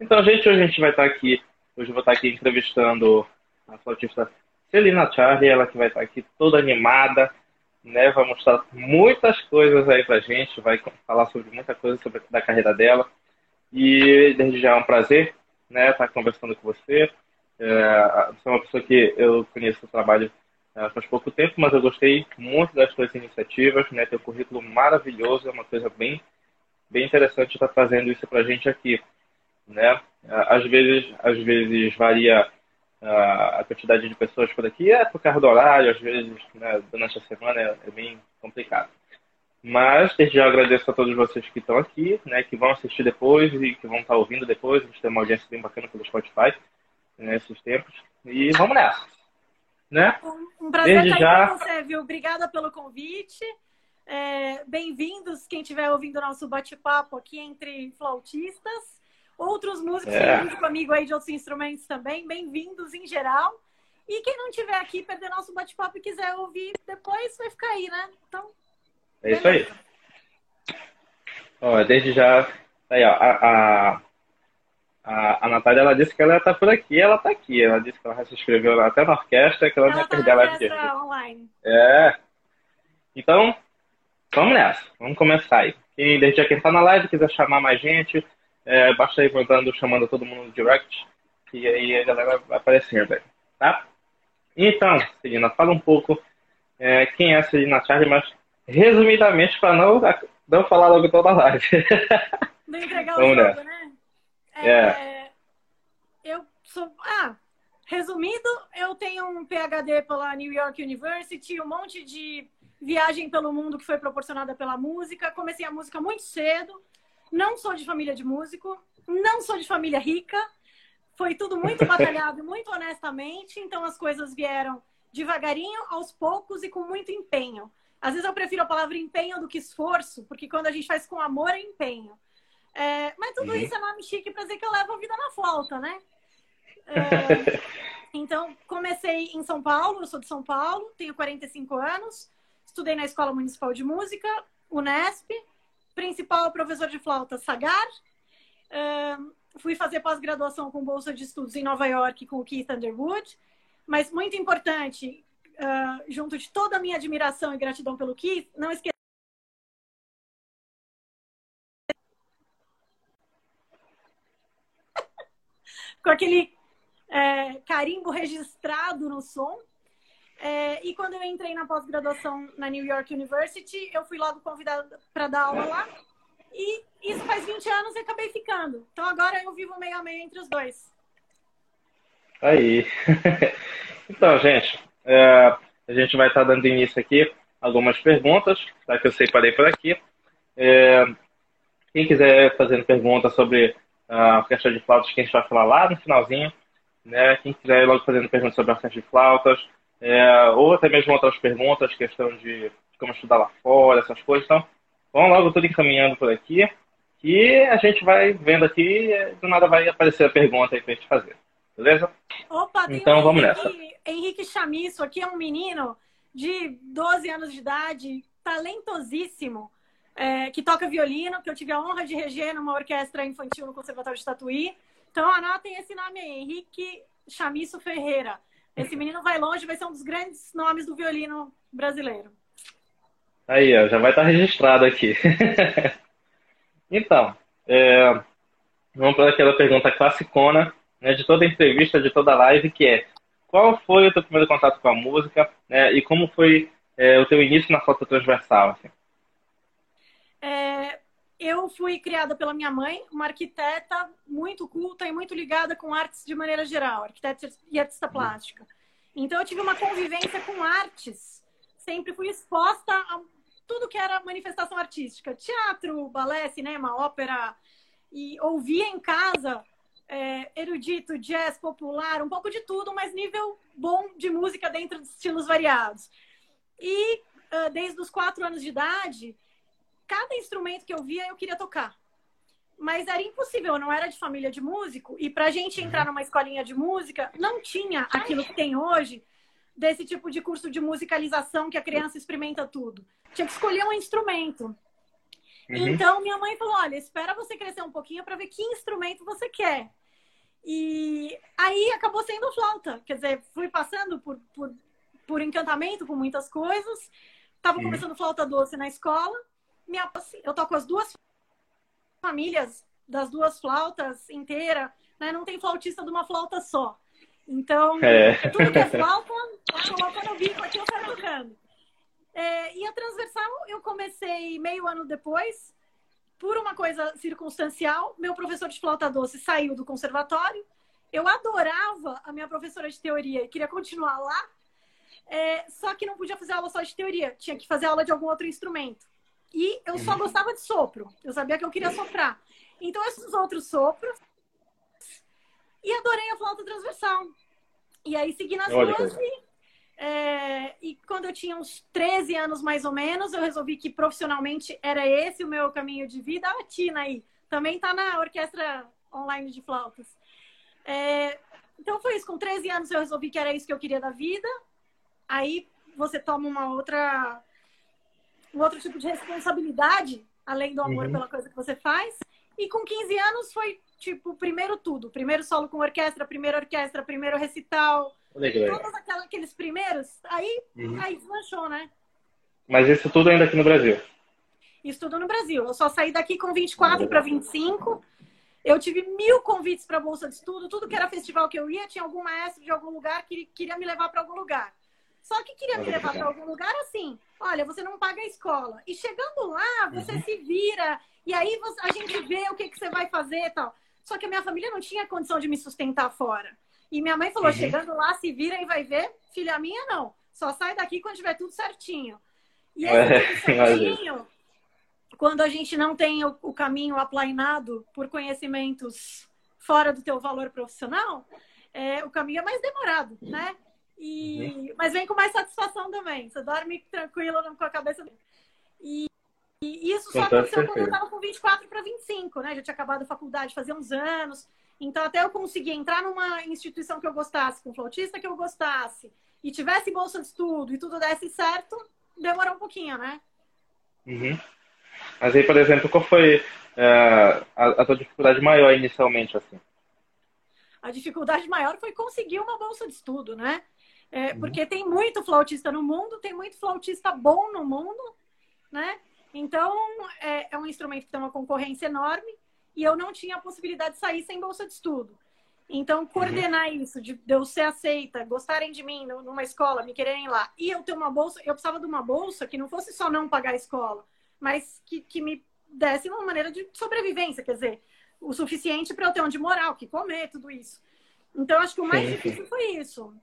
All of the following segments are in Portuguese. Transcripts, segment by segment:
Então, gente, hoje a gente vai estar aqui, hoje eu vou estar aqui entrevistando a flautista Celina Charlie, ela que vai estar aqui toda animada, né? Vai mostrar muitas coisas aí pra gente, vai falar sobre muita coisa sobre da carreira dela. E desde já é um prazer, né, estar conversando com você. É, você é uma pessoa que eu conheço o trabalho é, faz pouco tempo, mas eu gostei muito das suas iniciativas, né? Teu currículo maravilhoso, é uma coisa bem, bem interessante estar fazendo isso para a gente aqui, né? Às vezes, às vezes varia a quantidade de pessoas por aqui, é por causa do horário, às vezes né, durante a semana é, é bem complicado. Mas desde já agradeço a todos vocês que estão aqui, né, que vão assistir depois e que vão estar ouvindo depois. A gente tem uma audiência bem bacana pelo Spotify nesses né, tempos. E vamos nessa. Né? Um prazer desde já... com você, viu? Obrigada pelo convite. É, Bem-vindos quem estiver ouvindo o nosso bate-papo aqui entre flautistas. Outros músicos é. comigo aí de outros instrumentos também. Bem-vindos em geral. E quem não estiver aqui, perder nosso bate-papo e quiser ouvir depois, vai ficar aí, né? Então, é isso aí. Ó, desde já. Aí, ó, a, a, a Natália ela disse que ela está por aqui, ela está aqui. Ela disse que ela se inscreveu até na orquestra, que ela, ela não ia tá perder a live online. É. Então, vamos nessa. Vamos começar aí. Desde já quem está na live, quiser chamar mais gente, é, basta ir mandando, chamando todo mundo no direct, e aí a galera vai aparecendo aí, tá? Então, Celina, fala um pouco é, quem é a Celina Charlie, mas resumidamente, para não, não falar logo toda a live. Não entregar o Vamos jogo, né? É, é. Eu sou. Ah, resumindo, eu tenho um PhD pela New York University, um monte de viagem pelo mundo que foi proporcionada pela música. Comecei a música muito cedo. Não sou de família de músico, não sou de família rica. Foi tudo muito batalhado, muito honestamente. Então as coisas vieram devagarinho, aos poucos e com muito empenho. Às vezes eu prefiro a palavra empenho do que esforço, porque quando a gente faz com amor é empenho. É, mas tudo uhum. isso é nome chique para dizer que eu levo a vida na flauta, né? É, então, comecei em São Paulo, eu sou de São Paulo, tenho 45 anos, estudei na Escola Municipal de Música, Unesp, principal professor de flauta Sagar. É, fui fazer pós-graduação com bolsa de estudos em Nova York com o Keith Underwood. Mas muito importante, uh, junto de toda a minha admiração e gratidão pelo Keith, não esqueça com aquele é, carimbo registrado no som. É, e quando eu entrei na pós-graduação na New York University, eu fui logo convidada para dar aula lá. E isso faz 20 anos e acabei ficando. Então agora eu vivo meio a meio entre os dois. Aí. então, gente, é, a gente vai estar dando início aqui algumas perguntas, tá, que eu separei por aqui. É, quem quiser fazendo pergunta sobre a orquestra de flautas, que a gente vai falar lá no finalzinho, né? Quem quiser logo fazendo perguntas sobre a orquestra de flautas, é, ou até mesmo outras perguntas, questão de, como estudar lá fora, essas coisas, então, vamos logo tudo encaminhando por aqui, que a gente vai vendo aqui e do nada vai aparecer a pergunta aí pra gente fazer. Beleza? Opa, então vamos Henrique, nessa. Henrique Chamisso aqui é um menino de 12 anos de idade, talentosíssimo, é, que toca violino, que eu tive a honra de reger numa orquestra infantil no Conservatório de Tatuí. Então anotem esse nome aí, Henrique Chamisso Ferreira. Esse menino vai longe, vai ser um dos grandes nomes do violino brasileiro. Aí, ó, já vai estar registrado aqui. então, é, vamos para aquela pergunta classicona né, de toda entrevista, de toda live, que é qual foi o teu primeiro contato com a música né, e como foi é, o teu início na flauta transversal? Assim? É, eu fui criada pela minha mãe, uma arquiteta muito culta e muito ligada com artes de maneira geral, arquiteta e artista plástica. Então eu tive uma convivência com artes, sempre fui exposta a tudo que era manifestação artística, teatro, balé, cinema, ópera, e ouvia em casa é, erudito, jazz, popular, um pouco de tudo, mas nível bom de música dentro de estilos variados. E uh, desde os quatro anos de idade, cada instrumento que eu via eu queria tocar. Mas era impossível, eu não era de família de músico, e para a gente entrar numa escolinha de música, não tinha aquilo que tem hoje, desse tipo de curso de musicalização que a criança experimenta tudo. Tinha que escolher um instrumento. Uhum. Então, minha mãe falou: olha, espera você crescer um pouquinho para ver que instrumento você quer. E aí acabou sendo flauta. Quer dizer, fui passando por, por, por encantamento com muitas coisas. Tava uhum. começando flauta doce na escola. Eu toco as duas famílias das duas flautas inteira, né? Não tem flautista de uma flauta só. Então, é. tudo que é flauta, coloca no bico aqui, eu quero tocando. É, e a transversal eu comecei meio ano depois, por uma coisa circunstancial. Meu professor de flauta doce saiu do conservatório. Eu adorava a minha professora de teoria e queria continuar lá. É, só que não podia fazer aula só de teoria, tinha que fazer aula de algum outro instrumento. E eu só uhum. gostava de sopro. Eu sabia que eu queria soprar. Então, esses outros sopros. E adorei a flauta transversal. E aí segui nas Olha, duas e é, e quando eu tinha uns 13 anos mais ou menos, eu resolvi que profissionalmente era esse o meu caminho de vida. A Tina aí também está na orquestra online de flautas. É, então foi isso. Com 13 anos eu resolvi que era isso que eu queria da vida. Aí você toma uma outra, um outro tipo de responsabilidade, além do amor uhum. pela coisa que você faz. E com 15 anos foi tipo primeiro tudo, primeiro solo com orquestra, primeira orquestra, primeiro recital Todos aquelas, aqueles primeiros, aí, uhum. aí deslanchou, né? Mas isso tudo ainda aqui no Brasil? Isso tudo no Brasil. Eu só saí daqui com 24 para 25. Eu tive mil convites para bolsa de estudo. Tudo que era festival que eu ia, tinha algum maestro de algum lugar que queria me levar para algum lugar. Só que queria me levar para algum lugar assim. Olha, você não paga a escola. E chegando lá, você uhum. se vira. E aí a gente vê o que, que você vai fazer e tal. Só que a minha família não tinha condição de me sustentar fora. E minha mãe falou: uhum. chegando lá, se vira e vai ver. Filha minha, não. Só sai daqui quando tiver tudo certinho. E esse é, tudo certinho, quando a gente não tem o, o, caminho aplainado por conhecimentos fora do teu valor profissional, é, o caminho é mais demorado, né? E, uhum. Mas vem com mais satisfação também. Você dorme tranquilo com a cabeça. E, e isso só aconteceu quando eu estava com 24 para 25, né? Já tinha acabado a faculdade fazia uns anos. Então, até eu conseguir entrar numa instituição que eu gostasse, com um flautista que eu gostasse, e tivesse bolsa de estudo e tudo desse certo, demorou um pouquinho, né? Uhum. Mas aí, por exemplo, qual foi uh, a, a tua dificuldade maior inicialmente, assim? A dificuldade maior foi conseguir uma bolsa de estudo, né? É, uhum. Porque tem muito flautista no mundo, tem muito flautista bom no mundo, né? Então, é, é um instrumento que tem uma concorrência enorme e eu não tinha a possibilidade de sair sem bolsa de estudo. Então, coordenar uhum. isso, de eu ser aceita, gostarem de mim numa escola, me quererem lá, e eu ter uma bolsa, eu precisava de uma bolsa que não fosse só não pagar a escola, mas que, que me desse uma maneira de sobrevivência, quer dizer, o suficiente para eu ter onde morar, o que comer, tudo isso. Então, acho que o mais sim, difícil sim. foi isso.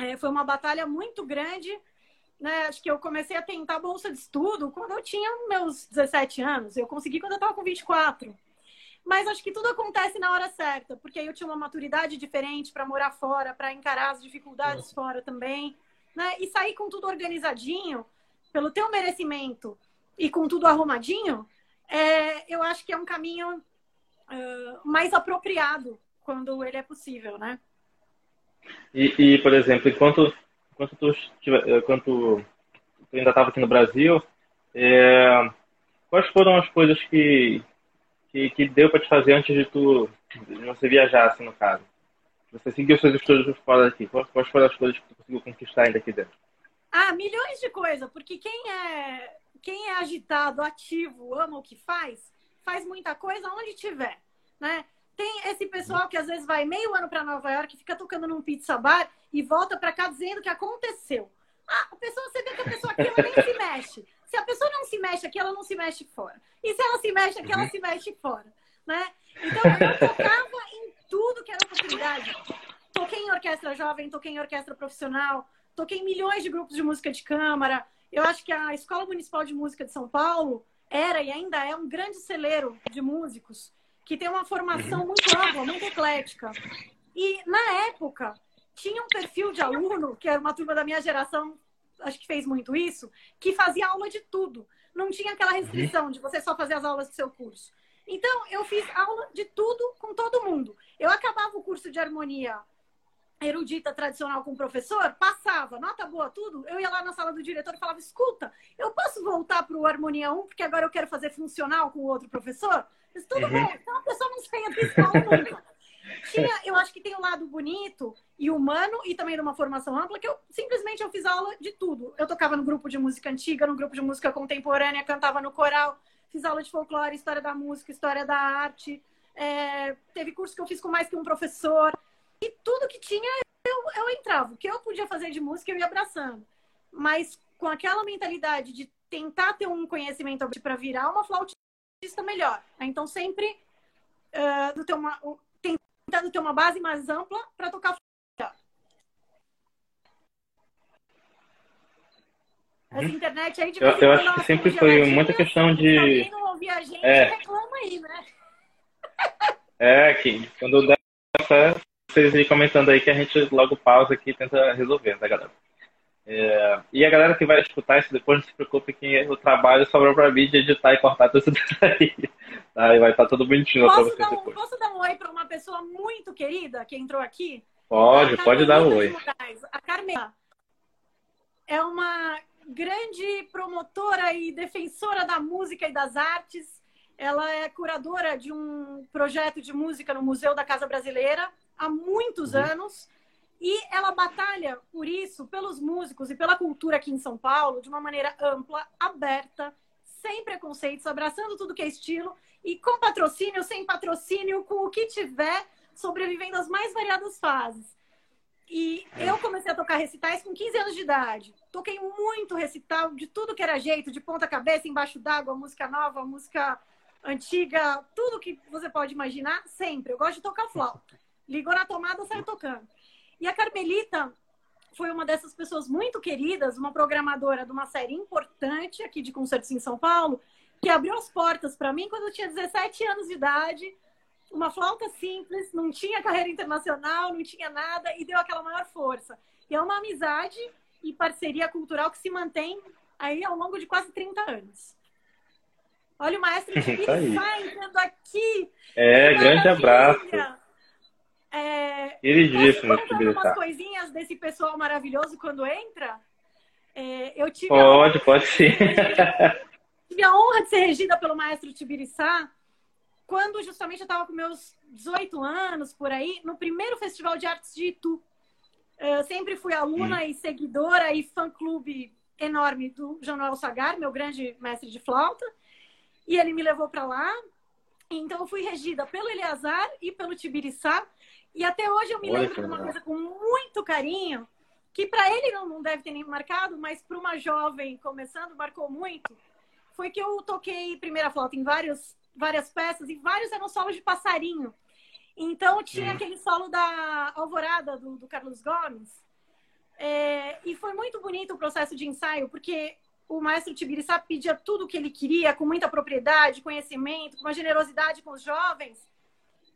É, foi uma batalha muito grande. Né? Acho que eu comecei a tentar bolsa de estudo quando eu tinha meus 17 anos. Eu consegui quando eu estava com 24. Mas acho que tudo acontece na hora certa, porque aí eu tinha uma maturidade diferente para morar fora, para encarar as dificuldades Nossa. fora também, né? E sair com tudo organizadinho, pelo teu merecimento e com tudo arrumadinho, é, eu acho que é um caminho uh, mais apropriado quando ele é possível, né? E, e por exemplo, enquanto, enquanto tu, enquanto tu ainda estava aqui no Brasil, é, quais foram as coisas que, que, que deu para te fazer antes de tu de você viajar, assim, no caso? Você seguiu seus estudos fora daqui. Quais foram as coisas que tu conseguiu conquistar ainda aqui dentro? Ah, milhões de coisas, porque quem é, quem é agitado, ativo, ama o que faz, faz muita coisa onde tiver, né? Tem esse pessoal que às vezes vai meio ano para Nova York, fica tocando num pizza bar e volta para cá dizendo que aconteceu. Ah, a pessoa, você vê que a pessoa aqui ela nem se mexe. Se a pessoa não se mexe aqui, ela não se mexe fora. E se ela se mexe aqui, ela uhum. se mexe fora. Né? Então, eu tocava em tudo que era oportunidade. Toquei em orquestra jovem, toquei em orquestra profissional, toquei em milhões de grupos de música de câmara. Eu acho que a Escola Municipal de Música de São Paulo era e ainda é um grande celeiro de músicos que tem uma formação muito ampla, muito eclética. E na época tinha um perfil de aluno, que era uma turma da minha geração, acho que fez muito isso, que fazia aula de tudo. Não tinha aquela restrição de você só fazer as aulas do seu curso. Então, eu fiz aula de tudo com todo mundo. Eu acabava o curso de harmonia erudita tradicional com o professor, passava, nota boa, tudo. Eu ia lá na sala do diretor e falava: escuta, eu posso voltar para o Harmonia 1, porque agora eu quero fazer funcional com o outro professor? Mas tudo uhum. bom, então a pessoa não saia da escola nunca. Tinha, eu acho que tem um lado bonito e humano e também de uma formação ampla que eu simplesmente eu fiz aula de tudo. Eu tocava no grupo de música antiga, no grupo de música contemporânea, cantava no coral, fiz aula de folclore, história da música, história da arte. É, teve curso que eu fiz com mais que um professor. E tudo que tinha, eu, eu entrava. O que eu podia fazer de música, eu ia abraçando. Mas com aquela mentalidade de tentar ter um conhecimento para virar uma flautista melhor. Então, sempre uh, ter uma, tentando ter uma base mais ampla para tocar melhor. As uhum. internet aí de Eu, eu acho que sempre foi muita questão de. Se alguém não ouvir a gente, é. reclama aí, né? É, que quando der vocês ir comentando aí que a gente logo pausa aqui e tenta resolver, tá, galera? É, e a galera que vai escutar isso depois, não se preocupe que o trabalho sobrou para mim de editar e cortar tudo isso daí. Tá? E vai estar tudo bonitinho para vocês um, depois. Posso dar um oi para uma pessoa muito querida que entrou aqui? Pode, pode dar um oi. A Carmela é uma grande promotora e defensora da música e das artes. Ela é curadora de um projeto de música no Museu da Casa Brasileira há muitos uhum. anos. E ela batalha por isso, pelos músicos e pela cultura aqui em São Paulo, de uma maneira ampla, aberta, sem preconceitos, abraçando tudo que é estilo e com patrocínio, sem patrocínio, com o que tiver, sobrevivendo às mais variadas fases. E eu comecei a tocar recitais com 15 anos de idade. Toquei muito recital de tudo que era jeito, de ponta cabeça, embaixo d'água, música nova, música antiga, tudo que você pode imaginar, sempre. Eu gosto de tocar flauta. Ligou na tomada, saiu tocando. E a Carmelita foi uma dessas pessoas muito queridas, uma programadora de uma série importante aqui de concertos em São Paulo, que abriu as portas para mim quando eu tinha 17 anos de idade, uma flauta simples, não tinha carreira internacional, não tinha nada e deu aquela maior força. E é uma amizade e parceria cultural que se mantém aí ao longo de quase 30 anos. Olha o maestro de tá entrando aqui. É, grande abraço. É, Queridíssimo, posso umas coisinhas desse pessoal maravilhoso quando entra? É, eu tive pode, a... pode sim. tive a honra de ser regida pelo maestro Tibiriçá quando justamente eu estava com meus 18 anos, por aí, no primeiro Festival de Artes de Itu. Eu sempre fui aluna hum. e seguidora e fã-clube enorme do João Noel Sagar, meu grande mestre de flauta. E ele me levou para lá. Então, eu fui regida pelo Eleazar e pelo Tibiriçá. E até hoje eu me lembro de uma coisa com muito carinho, que para ele não, não deve ter nem marcado, mas para uma jovem começando, marcou muito. Foi que eu toquei primeira flauta em vários, várias peças e vários eram solos de passarinho. Então tinha hum. aquele solo da Alvorada do, do Carlos Gomes. É, e foi muito bonito o processo de ensaio, porque o maestro Tibiriçá pedia tudo o que ele queria, com muita propriedade, conhecimento, com uma generosidade com os jovens.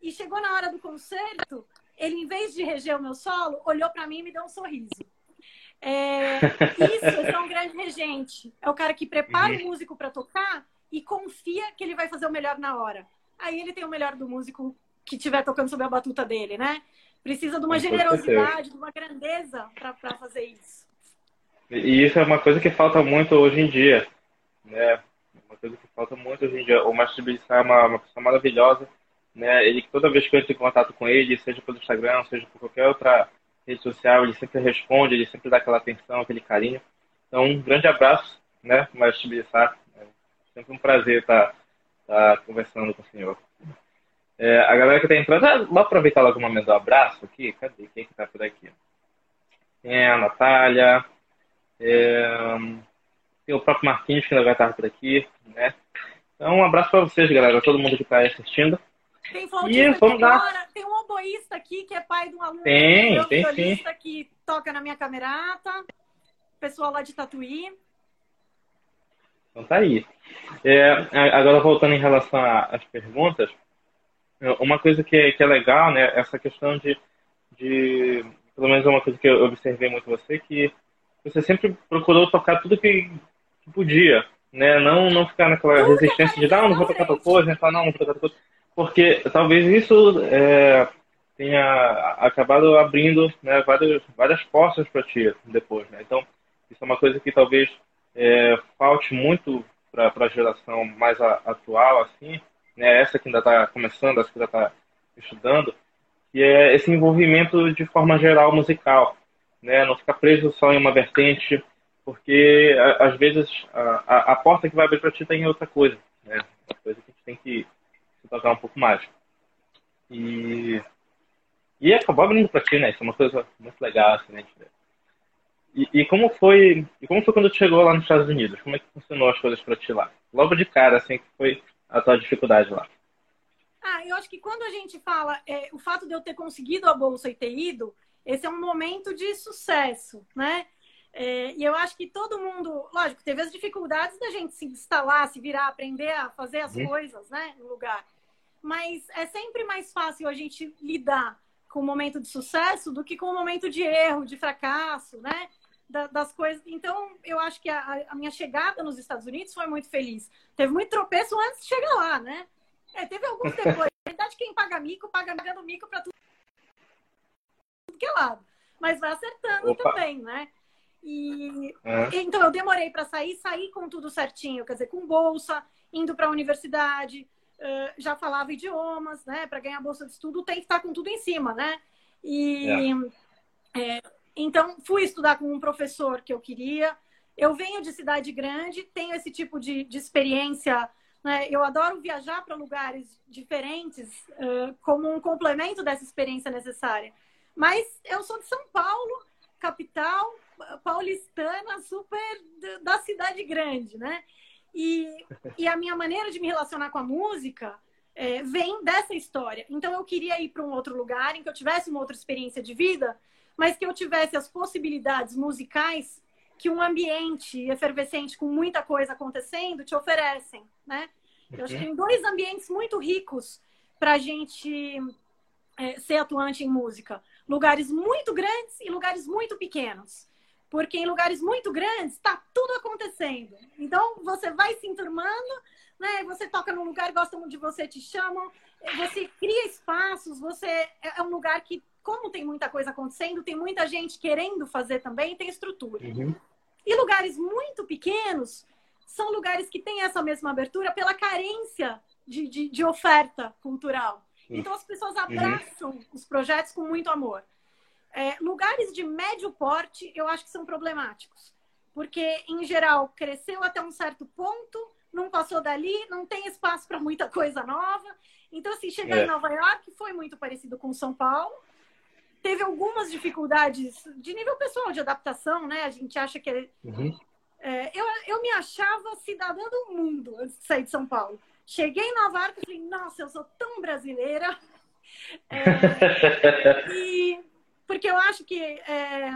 E chegou na hora do concerto, ele, em vez de reger o meu solo, olhou para mim e me deu um sorriso. É, isso, é um grande regente. É o cara que prepara uhum. o músico para tocar e confia que ele vai fazer o melhor na hora. Aí ele tem o melhor do músico que estiver tocando sob a batuta dele, né? Precisa de uma generosidade, de uma grandeza para fazer isso. E isso é uma coisa que falta muito hoje em dia, né? Uma coisa que falta muito hoje em dia. O Mestre Bissá é uma, uma pessoa maravilhosa né? Ele toda vez que eu entro em contato com ele, seja pelo Instagram, seja por qualquer outra rede social, ele sempre responde, ele sempre dá aquela atenção, aquele carinho. Então, um grande abraço, né, Mestre Bissá. É sempre um prazer estar, estar conversando com o senhor. É, a galera que está entrando, ah, vou aproveitar logo o momento do abraço aqui. Cadê? Quem que está por aqui? Tem a Natália, é, tem o próprio Marquinhos que ainda vai estar por aqui, né? Então, um abraço para vocês, galera, todo mundo que está assistindo. Tem flautista dar... tem um oboísta aqui que é pai de um aluno tem, meu, tem violista sim. que toca na minha camerata, pessoal lá de Tatuí. Então tá aí. É, agora voltando em relação às perguntas, uma coisa que é, que é legal, né, essa questão de, de, pelo menos é uma coisa que eu observei muito você, que você sempre procurou tocar tudo que, que podia, né, não, não ficar naquela resistência de, não, não vou tocar tal coisa, falar, não, não vou tocar tal coisa porque talvez isso é, tenha acabado abrindo né, várias, várias portas para ti depois. Né? Então, isso é uma coisa que talvez é, falte muito para a geração mais a, atual, assim, né? essa que ainda está começando, essa que ainda está estudando, que é esse envolvimento de forma geral musical. Né? Não ficar preso só em uma vertente, porque às vezes a, a, porta que vai abrir para ti tem outra coisa. Né? Uma coisa que a gente tem que tocar um pouco mais. E e acabou abrindo para ti, né? Isso é uma coisa muito legal, assim, né? E, e, como foi, e como foi quando tu chegou lá nos Estados Unidos? Como é que funcionou as coisas para ti lá? Logo de cara, assim, que foi a tua dificuldade lá? Ah, eu acho que quando a gente fala é, o fato de eu ter conseguido a bolsa e ter ido, esse é um momento de sucesso, né? É, e eu acho que todo mundo, lógico, teve as dificuldades da gente se instalar, se virar, aprender a fazer as uhum. coisas, né, no lugar. Mas é sempre mais fácil a gente lidar com o momento de sucesso do que com o momento de erro, de fracasso, né? das coisas. Então, eu acho que a, a, minha chegada nos Estados Unidos foi muito feliz. Teve muito tropeço antes de chegar lá, né? É, teve alguns depois. Na verdade, quem paga mico, paga pagando mico para tudo, tudo que é lado. Mas vai acertando Opa. também, né? E é. então eu demorei para sair, sair com tudo certinho, quer dizer, com bolsa, indo para a universidade, uh, já falava idiomas, né? Para ganhar bolsa de estudo tem que estar com tudo em cima, né? E é. É, então fui estudar com um professor que eu queria. Eu venho de cidade grande, tenho esse tipo de, de experiência. Né? Eu adoro viajar para lugares diferentes uh, como um complemento dessa experiência necessária. Mas eu sou de São Paulo, capital paulistana, super da cidade grande, né? E, e a minha maneira de me relacionar com a música é, vem dessa história. Então eu queria ir para um outro lugar em que eu tivesse uma outra experiência de vida, mas que eu tivesse as possibilidades musicais que um ambiente efervescente com muita coisa acontecendo te oferecem, né? Eu acho que tem dois ambientes muito ricos para a gente é, ser atuante em música: lugares muito grandes e lugares muito pequenos porque em lugares muito grandes está tudo acontecendo. Então você vai se enturmando, né? Você toca num lugar, gostam de você, te chamam, você cria espaços, você é, é um lugar que, como tem muita coisa acontecendo, tem muita gente querendo fazer também, tem estrutura. Uhum. E lugares muito pequenos são lugares que têm essa mesma abertura pela carência de, de, de oferta cultural. Então as pessoas uhum. abraçam uhum. os projetos com muito amor. É, lugares de médio porte, eu acho que são problemáticos. Porque, em geral, cresceu até um certo ponto, não passou dali, não tem espaço para muita coisa nova. Então, assim, chegar é. em Nova York foi muito parecido com São Paulo. Teve algumas dificuldades de nível pessoal, de adaptação, né? A gente acha que. É, uhum. É, eu, eu me achava cidadã do mundo antes de sair de São Paulo. Cheguei em Nova York e falei, nossa, eu sou tão brasileira. É, e porque eu acho que é,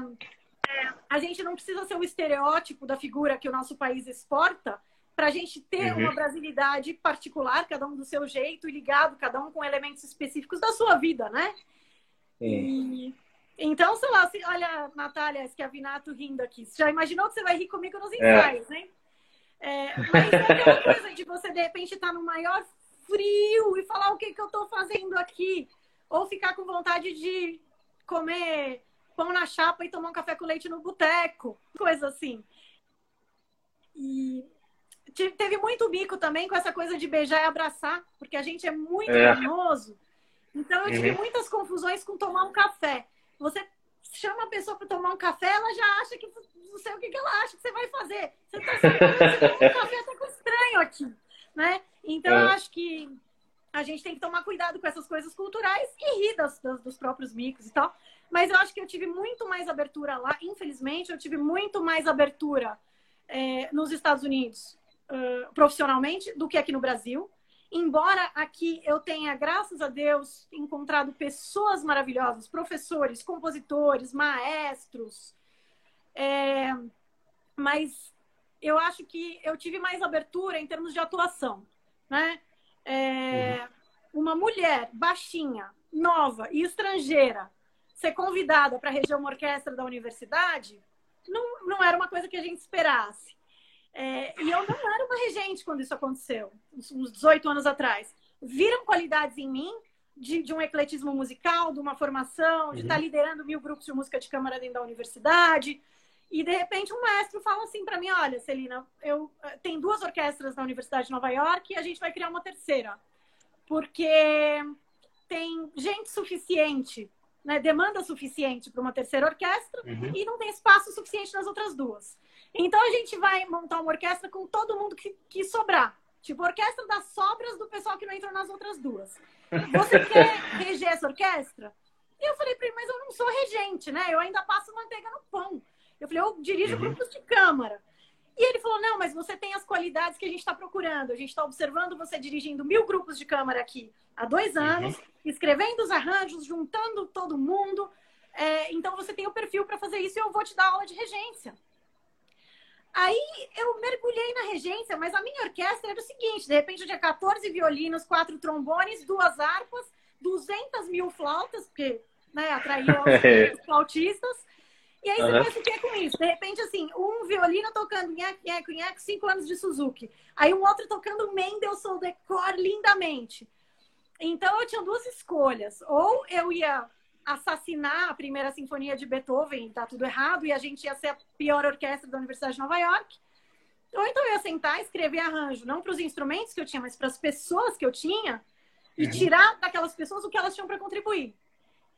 a gente não precisa ser o estereótipo da figura que o nosso país exporta para a gente ter uhum. uma brasilidade particular, cada um do seu jeito e ligado, cada um com elementos específicos da sua vida, né? E, então, sei lá, se, olha, Natália Schiavinato rindo aqui. Você já imaginou que você vai rir comigo nos é. ensaios, né? É, mas é aquela coisa de você, de repente, estar tá no maior frio e falar o que, que eu estou fazendo aqui. Ou ficar com vontade de comer pão na chapa e tomar um café com leite no boteco, coisa assim. E teve muito bico também com essa coisa de beijar e abraçar, porque a gente é muito é. carinhoso. Então eu tive uhum. muitas confusões com tomar um café. Você chama a pessoa para tomar um café, ela já acha que não sei o que, que ela acha que você vai fazer. Você está tomando um café tá com estranho aqui, né? Então é. eu acho que a gente tem que tomar cuidado com essas coisas culturais e rir das, das, dos próprios micos e tal. Mas eu acho que eu tive muito mais abertura lá, infelizmente, eu tive muito mais abertura é, nos Estados Unidos uh, profissionalmente do que aqui no Brasil. Embora aqui eu tenha, graças a Deus, encontrado pessoas maravilhosas, professores, compositores, maestros, é, mas eu acho que eu tive mais abertura em termos de atuação, né? É, uma mulher baixinha, nova e estrangeira ser convidada para reger uma orquestra da universidade não, não era uma coisa que a gente esperasse. É, e eu não era uma regente quando isso aconteceu, uns 18 anos atrás. Viram qualidades em mim, de, de, um ecletismo musical, de uma formação, de estar uhum. tá liderando mil grupos de música de câmara dentro da universidade. E de repente um maestro fala assim para mim: Olha, Celina, eu eh, tem duas orquestras na Universidade de Nova York e a gente vai criar uma terceira, porque tem gente suficiente, né, demanda suficiente para uma terceira orquestra uhum. e não tem espaço suficiente nas outras duas. Então a gente vai montar uma orquestra com todo mundo que, que sobrar. Tipo, orquestra das sobras do pessoal que não entrou nas outras duas. Você quer reger essa orquestra? E eu falei para ele, mas eu não sou regente, né? Eu ainda passo manteiga no pão. Eu falei, eu dirijo uhum. grupos de câmara. E ele falou, não, mas você tem as qualidades que a gente está procurando. A gente está observando você dirigindo mil grupos de câmara aqui há dois uhum. anos, uhum. escrevendo os arranjos, juntando todo mundo. É, então você tem o perfil para fazer isso e eu vou te dar aula de regência. Aí eu mergulhei na regência, mas a minha orquestra era o seguinte: de repente eu tinha 14 violinos, quatro trombones, duas harpas, 200 mil flautas, porque né, atraía os flautistas. E aí você uhum. faz o que com isso? De repente, assim, um violino tocando nheco, nheco, nheco, cinco anos de Suzuki. Aí um outro tocando Mendelssohn Decor lindamente. Então eu tinha duas escolhas. Ou eu ia assassinar a primeira sinfonia de Beethoven, tá tudo errado, e a gente ia ser a pior orquestra da Universidade de Nova York. Ou então eu ia sentar e escrever arranjo, não para os instrumentos que eu tinha, mas para as pessoas que eu tinha, e uhum. tirar daquelas pessoas o que elas tinham para contribuir.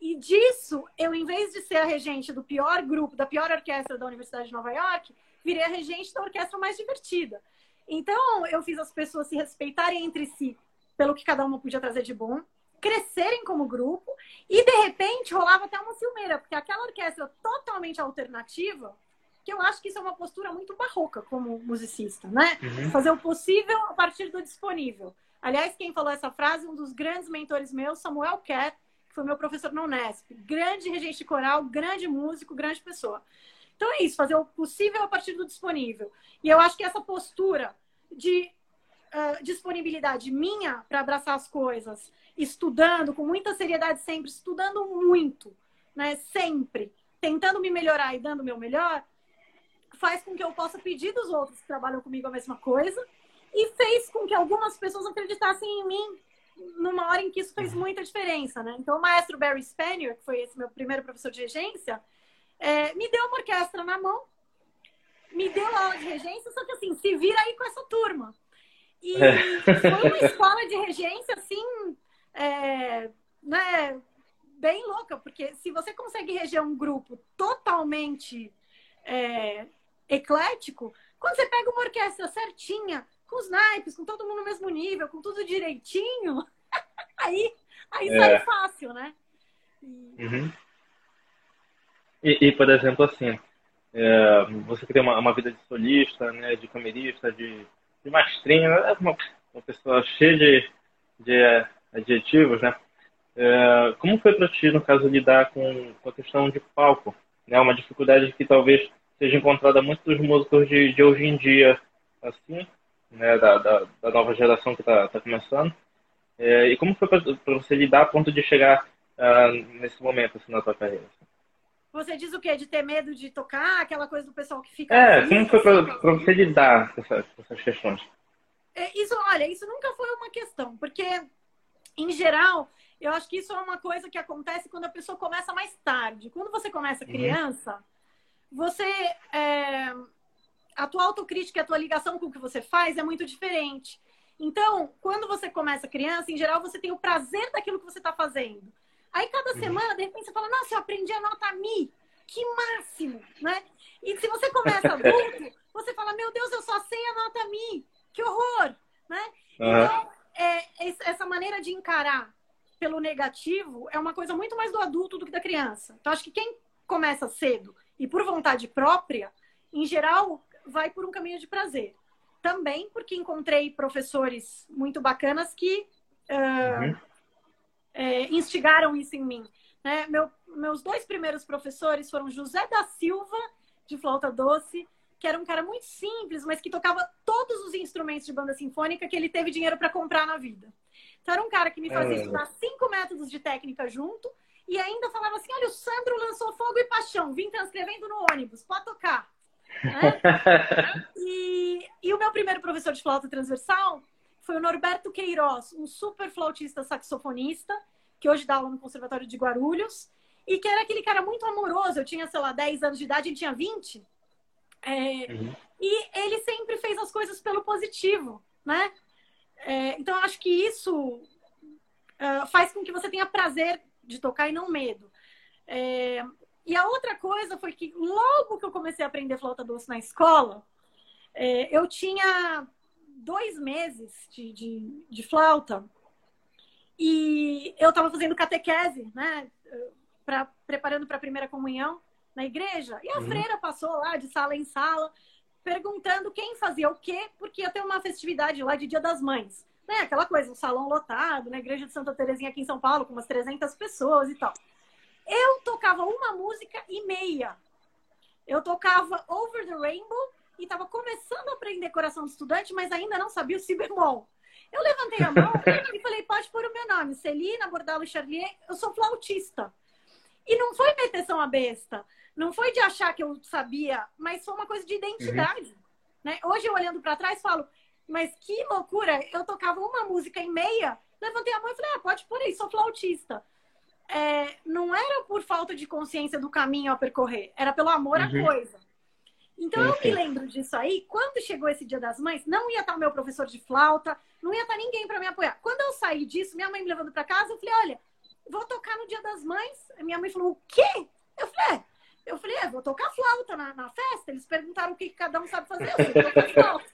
E disso, eu, em vez de ser a regente do pior grupo, da pior orquestra da Universidade de Nova York, virei a regente da orquestra mais divertida. Então, eu fiz as pessoas se respeitarem entre si pelo que cada uma podia trazer de bom crescerem como grupo e de repente rolava até uma ciumeira, porque aquela orquestra totalmente alternativa, que eu acho que isso é uma postura muito barroca como musicista, né? Uhum. Fazer o possível a partir do disponível. Aliás, quem falou essa frase, um dos grandes mentores meus, Samuel Kerr, foi meu professor na Unesp. Grande regente coral, grande músico, grande pessoa. Então é isso, fazer o possível a partir do disponível. E eu acho que essa postura de uh, disponibilidade minha para abraçar as coisas estudando com muita seriedade sempre, estudando muito, né? Sempre, tentando me melhorar e dando o meu melhor, faz com que eu possa pedir dos outros que trabalham comigo a mesma coisa e fez com que algumas pessoas acreditassem em mim numa hora em que isso fez muita diferença, né? Então, o maestro Barry Spanier, que foi esse meu primeiro professor de regência, é, me deu uma orquestra na mão, me deu aula de regência, só que assim, se vira aí com essa turma. E foi uma escola de regência, assim, é, né, bem louca, porque se você consegue reger um grupo totalmente é, eclético, quando você pega uma orquestra certinha, com os naipes, com todo mundo no mesmo nível, com tudo direitinho, aí, aí é. sai fácil, né? E... Uhum. E, e, por exemplo, assim, é, você que tem uma, uma, vida de solista, né, de camerista, de, de mastrinha, é uma, uma pessoa cheia de, de adjetivos, né? É, como foi para ti, no caso, lidar com, com, a questão de palco? Né? Uma dificuldade que talvez seja encontrada muito dos músicos de, de hoje em dia, assim, né? da, da, da nova geração que está tá começando. É, e como foi para você lidar a ponto de chegar uh, nesse momento assim, na tua carreira? Você diz o quê? De ter medo de tocar? Aquela coisa do pessoal que fica... É, como foi para você lidar com, essa, com essas questões? É, isso, olha, isso nunca foi uma questão, porque em geral, eu acho que isso é uma coisa que acontece quando a pessoa começa mais tarde. Quando você começa uhum. criança, uhum. você. É, a tua autocrítica e a tua ligação com o que você faz é muito diferente. Então, quando você começa criança, em geral, você tem o prazer daquilo que você está fazendo. Aí, cada uhum. semana, de repente, você fala, nossa, eu aprendi a nota Mi. Que máximo, né? E se você começa adulto, você fala, meu Deus, eu só sei a nota Mi. Que horror, né? Uhum. Então, é, essa maneira de encarar pelo negativo é uma coisa muito mais do adulto do que da criança. Então, acho que quem começa cedo e por vontade própria, em geral, vai por um caminho de prazer. Também porque encontrei professores muito bacanas que uh, uhum. é, instigaram isso em mim. Né? Meu, meus dois primeiros professores foram José da Silva, de flauta doce, que era um cara muito simples, mas que tocava todos os instrumentos de banda sinfônica que ele teve dinheiro para comprar na vida. Então era um cara que me fazia é. estudar cinco métodos de técnica junto e ainda falava assim: olha, o Sandro lançou Fogo e Paixão, vim transcrevendo no ônibus, pode tocar. Né? e, e o meu primeiro professor de flauta transversal foi o Norberto Queiroz, um super flautista saxofonista, que hoje dá aula no Conservatório de Guarulhos, e que era aquele cara muito amoroso. Eu tinha, sei lá, 10 anos de idade, ele tinha 20. É, uhum. E ele sempre fez as coisas pelo positivo, né? É, então, eu acho que isso uh, faz com que você tenha prazer de tocar e não medo. É, e a outra coisa foi que logo que eu comecei a aprender flauta doce na escola, é, eu tinha dois meses de, de, de flauta e eu estava fazendo catequese, né? Pra, preparando para a primeira comunhão na igreja. E a uhum. freira passou lá de sala em sala, perguntando quem fazia o quê, porque ia ter uma festividade lá de Dia das Mães. Né? Aquela coisa, um salão lotado, na igreja de Santa Terezinha aqui em São Paulo, com umas 300 pessoas e tal. Eu tocava uma música e meia. Eu tocava Over the Rainbow e estava começando a aprender coração de estudante, mas ainda não sabia o si bemol. Eu levantei a mão e falei, pode pôr o meu nome, Celina Bordalo Charlier, eu sou flautista. E não foi meteção a besta, não foi de achar que eu sabia, mas foi uma coisa de identidade. Uhum. Né? Hoje, eu olhando para trás, falo, mas que loucura, eu tocava uma música em meia, levantei a mão e falei, ah, pode pôr aí, sou flautista. É, não era por falta de consciência do caminho a percorrer, era pelo amor uhum. à coisa. Então eu me lembro disso aí. Quando chegou esse Dia das Mães, não ia estar o meu professor de flauta, não ia estar ninguém para me apoiar. Quando eu saí disso, minha mãe me levando para casa, eu falei: olha, vou tocar no Dia das Mães. minha mãe falou: o quê? Eu falei: é. Eu falei: é, vou tocar flauta na, na festa. Eles perguntaram o que cada um sabe fazer. Eu sei tocar flauta.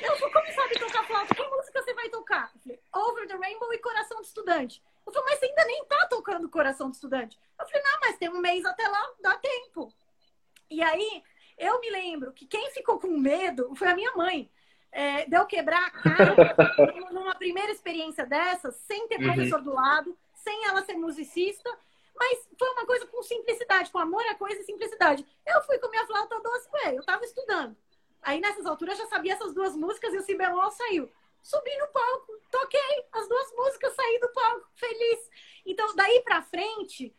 Eu falei: como sabe tocar flauta? Que música você vai tocar? Eu falei: Over the Rainbow e Coração de Estudante. Eu falei: mas você ainda nem tá tocando Coração de Estudante. Eu falei: não, mas tem um mês até lá, dá tempo. E aí eu me lembro que quem ficou com medo foi a minha mãe. É, de eu quebrar a cara numa primeira experiência dessa, sem ter uhum. professor do lado, sem ela ser musicista, mas foi uma coisa com simplicidade, com amor à coisa e simplicidade. Eu fui com minha flauta doce, ué, eu estava estudando. Aí nessas alturas eu já sabia essas duas músicas e o si bemol saiu. Subi no palco, toquei as duas músicas, saí do palco, feliz. Então, daí pra frente,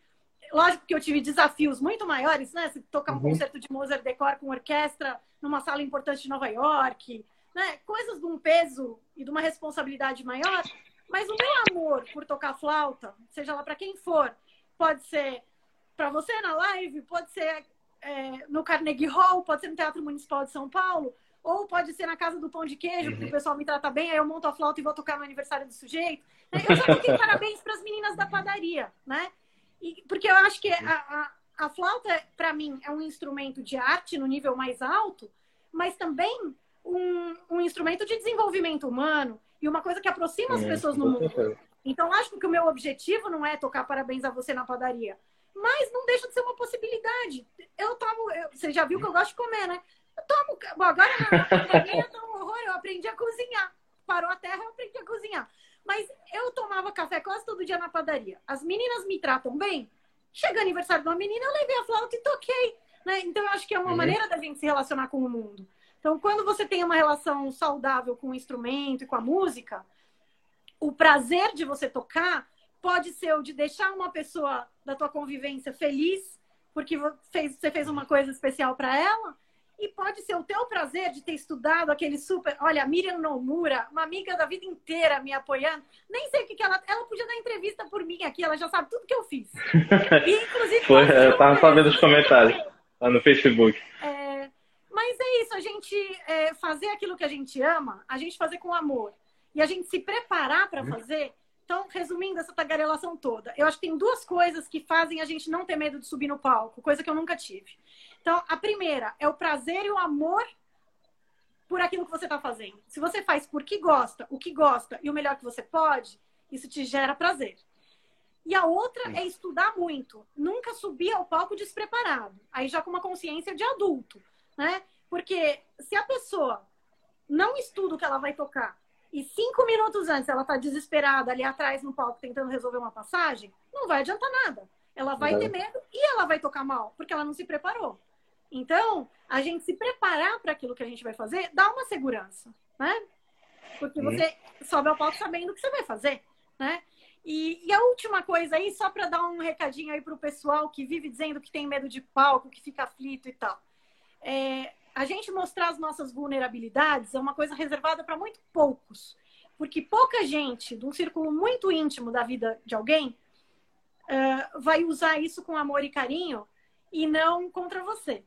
lógico que eu tive desafios muito maiores, né? Se tocar um uhum. concerto de Mozart decor com orquestra numa sala importante de Nova York, né? Coisas de um peso e de uma responsabilidade maior. Mas o meu amor por tocar flauta, seja lá para quem for, pode ser para você na live, pode ser é, no Carnegie Hall, pode ser no Teatro Municipal de São Paulo, ou pode ser na casa do pão de queijo, porque o uhum. pessoal me trata bem, aí eu monto a flauta e vou tocar no aniversário do sujeito. Eu já toquei parabéns para as meninas da padaria, né? E, porque eu acho que a, a, a flauta, para mim, é um instrumento de arte no nível mais alto, mas também um, um instrumento de desenvolvimento humano e uma coisa que aproxima as é, pessoas no mundo. Então, acho que o meu objetivo não é tocar parabéns a você na padaria, mas não deixa de ser uma possibilidade. Eu tomo, eu, você já viu que eu gosto de comer, né? Eu tomo, bom, agora na pandemia tá um horror, eu aprendi a cozinhar. Parou a terra, eu aprendi a cozinhar. Mas eu tomava café quase todo dia na padaria. As meninas me tratam bem. Chega aniversário de uma menina, eu levei a flauta e toquei. Né? Então, eu acho que é uma uhum. maneira da gente se relacionar com o mundo. Então, quando você tem uma relação saudável com o instrumento e com a música, o prazer de você tocar pode ser o de deixar uma pessoa da tua convivência feliz, porque você fez uma coisa especial para ela, e pode ser o teu prazer de ter estudado aquele super. Olha, Miriam Nomura, uma amiga da vida inteira me apoiando. Nem sei o que, que ela. Ela podia dar entrevista por mim aqui, ela já sabe tudo que eu fiz. E, inclusive. Foi, eu tava sabendo os comentários lá no Facebook. É, mas é isso, a gente é, fazer aquilo que a gente ama, a gente fazer com amor. E a gente se preparar para uhum. fazer. Então, resumindo essa tagarelação toda, eu acho que tem duas coisas que fazem a gente não ter medo de subir no palco, coisa que eu nunca tive. Então, a primeira é o prazer e o amor por aquilo que você está fazendo. Se você faz porque gosta, o que gosta e o melhor que você pode, isso te gera prazer. E a outra é estudar muito. Nunca subir ao palco despreparado. Aí já com uma consciência de adulto, né? Porque se a pessoa não estuda o que ela vai tocar e cinco minutos antes ela está desesperada ali atrás no palco tentando resolver uma passagem, não vai adiantar nada. Ela vai ter medo e ela vai tocar mal, porque ela não se preparou. Então, a gente se preparar para aquilo que a gente vai fazer dá uma segurança, né? Porque você sobe ao palco sabendo o que você vai fazer, né? E, e a última coisa aí, só para dar um recadinho aí para o pessoal que vive dizendo que tem medo de palco, que fica aflito e tal. É, a gente mostrar as nossas vulnerabilidades é uma coisa reservada para muito poucos. Porque pouca gente, de um círculo muito íntimo da vida de alguém, uh, vai usar isso com amor e carinho e não contra você.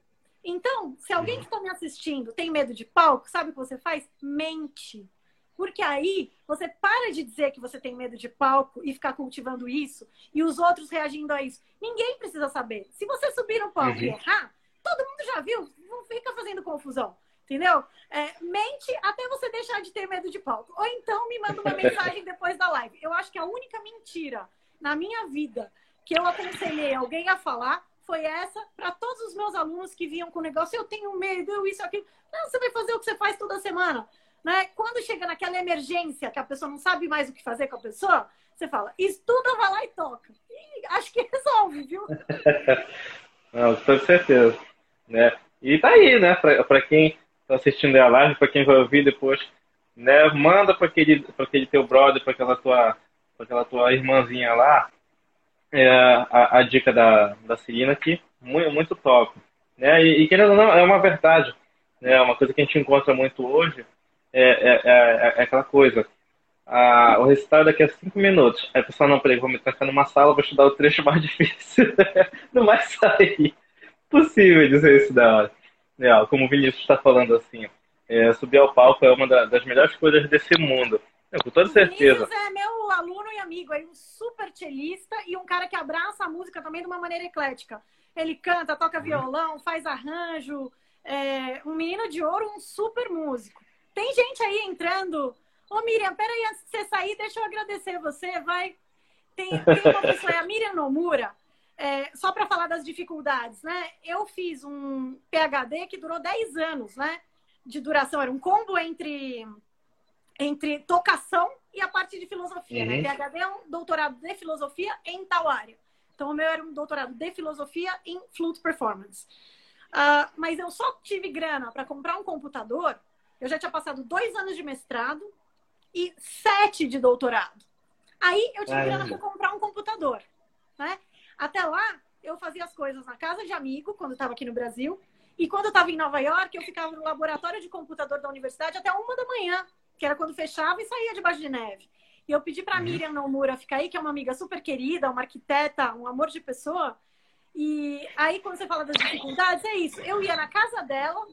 Então, se alguém que está me assistindo tem medo de palco, sabe o que você faz? Mente. Porque aí você para de dizer que você tem medo de palco e ficar cultivando isso e os outros reagindo a isso. Ninguém precisa saber. Se você subir no palco uhum. e errar, todo mundo já viu, não fica fazendo confusão. Entendeu? É, mente até você deixar de ter medo de palco. Ou então me manda uma mensagem depois da live. Eu acho que a única mentira na minha vida que eu aconselhei alguém a falar foi essa para todos os meus alunos que vinham com o negócio. Eu tenho medo, eu isso, aquilo. Não, você vai fazer o que você faz toda semana. Né? Quando chega naquela emergência que a pessoa não sabe mais o que fazer com a pessoa, você fala, estuda, vai lá e toca. E acho que resolve, viu? não, com certeza. Né? E tá aí, né? Para quem está assistindo a live, para quem vai ouvir depois, né? Manda para aquele, aquele teu brother, para aquela tua, aquela tua irmãzinha lá, é, a, a, dica da, da Celina aqui, muito, muito top. Né? E, e querendo ou não, é uma verdade. Né? Uma coisa que a gente encontra muito hoje é, é, é, é aquela coisa. o resultado daqui a cinco minutos. Aí a pessoa, não, peraí, vou me trancar numa sala, vou estudar o trecho mais difícil. não vai sair. Possível dizer isso da hora. É, como o Vinícius está falando assim, é, subir ao palco é uma das melhores coisas desse mundo. É, com toda certeza. Vinícius é meu aluno e amigo, é um super cellista e um cara que abraça a música também de uma maneira eclética. Ele canta, toca violão, faz arranjo, é um menino de ouro, um super músico. Tem gente aí entrando. Ô, Miriam, peraí, antes de você sair, deixa eu agradecer você. Vai. Tem, tem uma pessoa, é a Miriam Nomura. É, só para falar das dificuldades, né? Eu fiz um PhD que durou 10 anos, né? De duração. Era um combo entre, entre tocação e a parte de filosofia, né? uhum. né? PhD é um doutorado de filosofia em tal área. Então, o meu era um doutorado de filosofia em flute performance. Uh, mas eu só tive grana para comprar um computador eu já tinha passado dois anos de mestrado e sete de doutorado. Aí eu tinha grana para comprar um computador. Né? Até lá, eu fazia as coisas na casa de amigo, quando estava aqui no Brasil. E quando eu estava em Nova York, eu ficava no laboratório de computador da universidade até uma da manhã, que era quando fechava e saía debaixo de neve. E eu pedi para a uhum. Miriam Nomura ficar aí, que é uma amiga super querida, uma arquiteta, um amor de pessoa. E aí, quando você fala das dificuldades, é isso. Eu ia na casa dela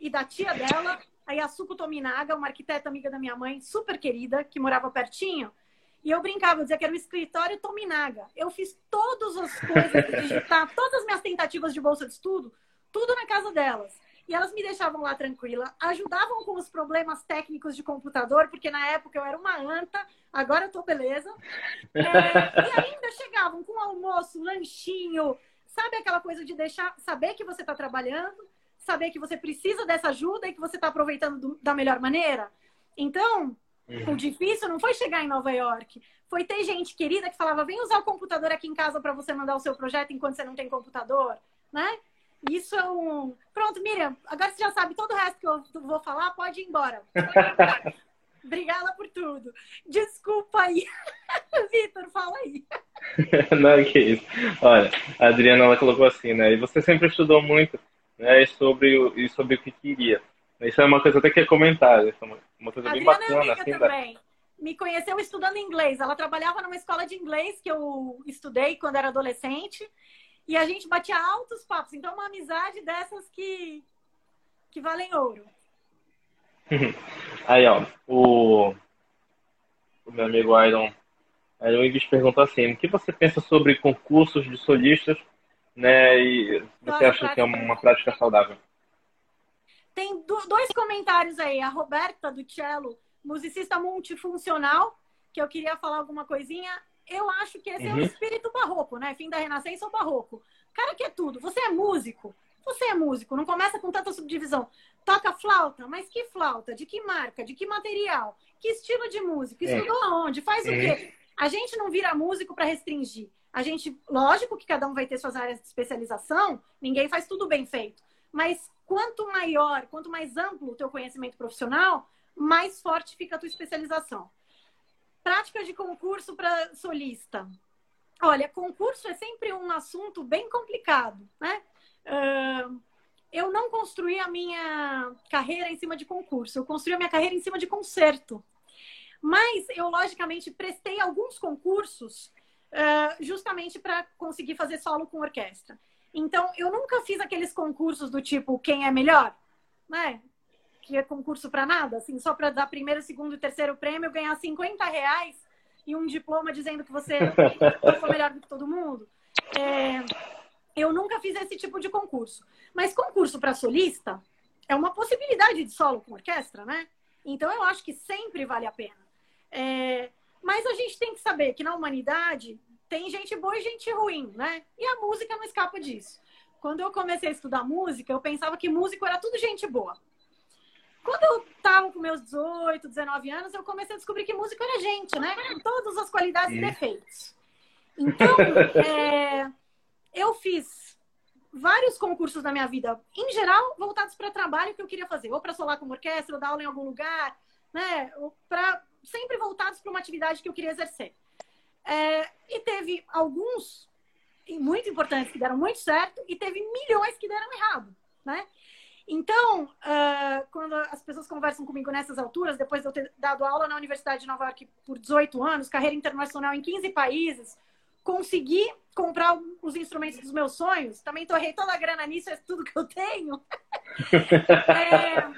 e da tia dela a Yasuko Tominaga, uma arquiteta amiga da minha mãe, super querida, que morava pertinho. E eu brincava, eu dizia que era o escritório Tominaga. Eu fiz todas as coisas de digitar, todas as minhas tentativas de bolsa de estudo, tudo na casa delas. E elas me deixavam lá tranquila, ajudavam com os problemas técnicos de computador, porque na época eu era uma anta, agora eu tô beleza. É, e ainda chegavam com almoço, lanchinho, sabe aquela coisa de deixar, saber que você está trabalhando, saber que você precisa dessa ajuda e que você está aproveitando do, da melhor maneira. Então, uhum. o difícil não foi chegar em Nova York, foi ter gente querida que falava: vem usar o computador aqui em casa para você mandar o seu projeto enquanto você não tem computador, né? Isso é um. Pronto, Miriam, agora você já sabe todo o resto que eu vou falar, pode ir embora. Obrigada por tudo. Desculpa aí. Vitor, fala aí. Não, que isso. Olha, a Adriana ela colocou assim, né? E você sempre estudou muito né, e sobre, o, e sobre o que queria. Isso é uma coisa até que é comentar, é uma coisa bem bacana. Assim, também. Da... Me conheceu estudando inglês. Ela trabalhava numa escola de inglês que eu estudei quando era adolescente. E a gente batia altos papos. Então, uma amizade dessas que, que valem ouro. Aí, ó, o, o meu amigo Iron, Iron Ibis perguntou assim: o que você pensa sobre concursos de solistas né? E você Nossa, acha que é uma prática saudável? Tem dois comentários aí. A Roberta do Cello, musicista multifuncional, que eu queria falar alguma coisinha. Eu acho que esse uhum. é o uhum. espírito barroco, né? Fim da Renascença ou barroco. Cara que é tudo. Você é músico. Você é músico. Não começa com tanta subdivisão. Toca flauta, mas que flauta? De que marca? De que material? Que estilo de música? É. Estudou é. aonde? Faz é. o quê? A gente não vira músico para restringir. A gente, lógico que cada um vai ter suas áreas de especialização, ninguém faz tudo bem feito. Mas quanto maior, quanto mais amplo o teu conhecimento profissional, mais forte fica a tua especialização. Prática de concurso para solista. Olha, concurso é sempre um assunto bem complicado, né? Uh, eu não construí a minha carreira em cima de concurso, eu construí a minha carreira em cima de concerto. Mas eu, logicamente, prestei alguns concursos uh, justamente para conseguir fazer solo com orquestra. Então, eu nunca fiz aqueles concursos do tipo quem é melhor, né? Que é concurso para nada, assim, só para dar primeiro, segundo e terceiro prêmio, ganhar 50 reais e um diploma dizendo que você foi melhor do que todo mundo. É, eu nunca fiz esse tipo de concurso. Mas concurso para solista é uma possibilidade de solo com orquestra, né? Então eu acho que sempre vale a pena. É, mas a gente tem que saber que na humanidade tem gente boa e gente ruim, né? E a música não escapa disso. Quando eu comecei a estudar música, eu pensava que músico era tudo gente boa. Quando eu estava com meus 18, 19 anos, eu comecei a descobrir que músico era gente, né? Com todas as qualidades e defeitos. Então, é, eu fiz vários concursos na minha vida, em geral, voltados para trabalho que eu queria fazer, ou para solar como orquestra, ou dar aula em algum lugar, né? Ou pra, sempre voltados para uma atividade que eu queria exercer. É, e teve alguns muito importantes que deram muito certo e teve milhões que deram errado, né? Então, uh, quando as pessoas conversam comigo nessas alturas, depois de eu ter dado aula na Universidade de Nova York por 18 anos, carreira internacional em 15 países, consegui comprar os instrumentos dos meus sonhos, também torrei toda a grana nisso, é tudo que eu tenho. é,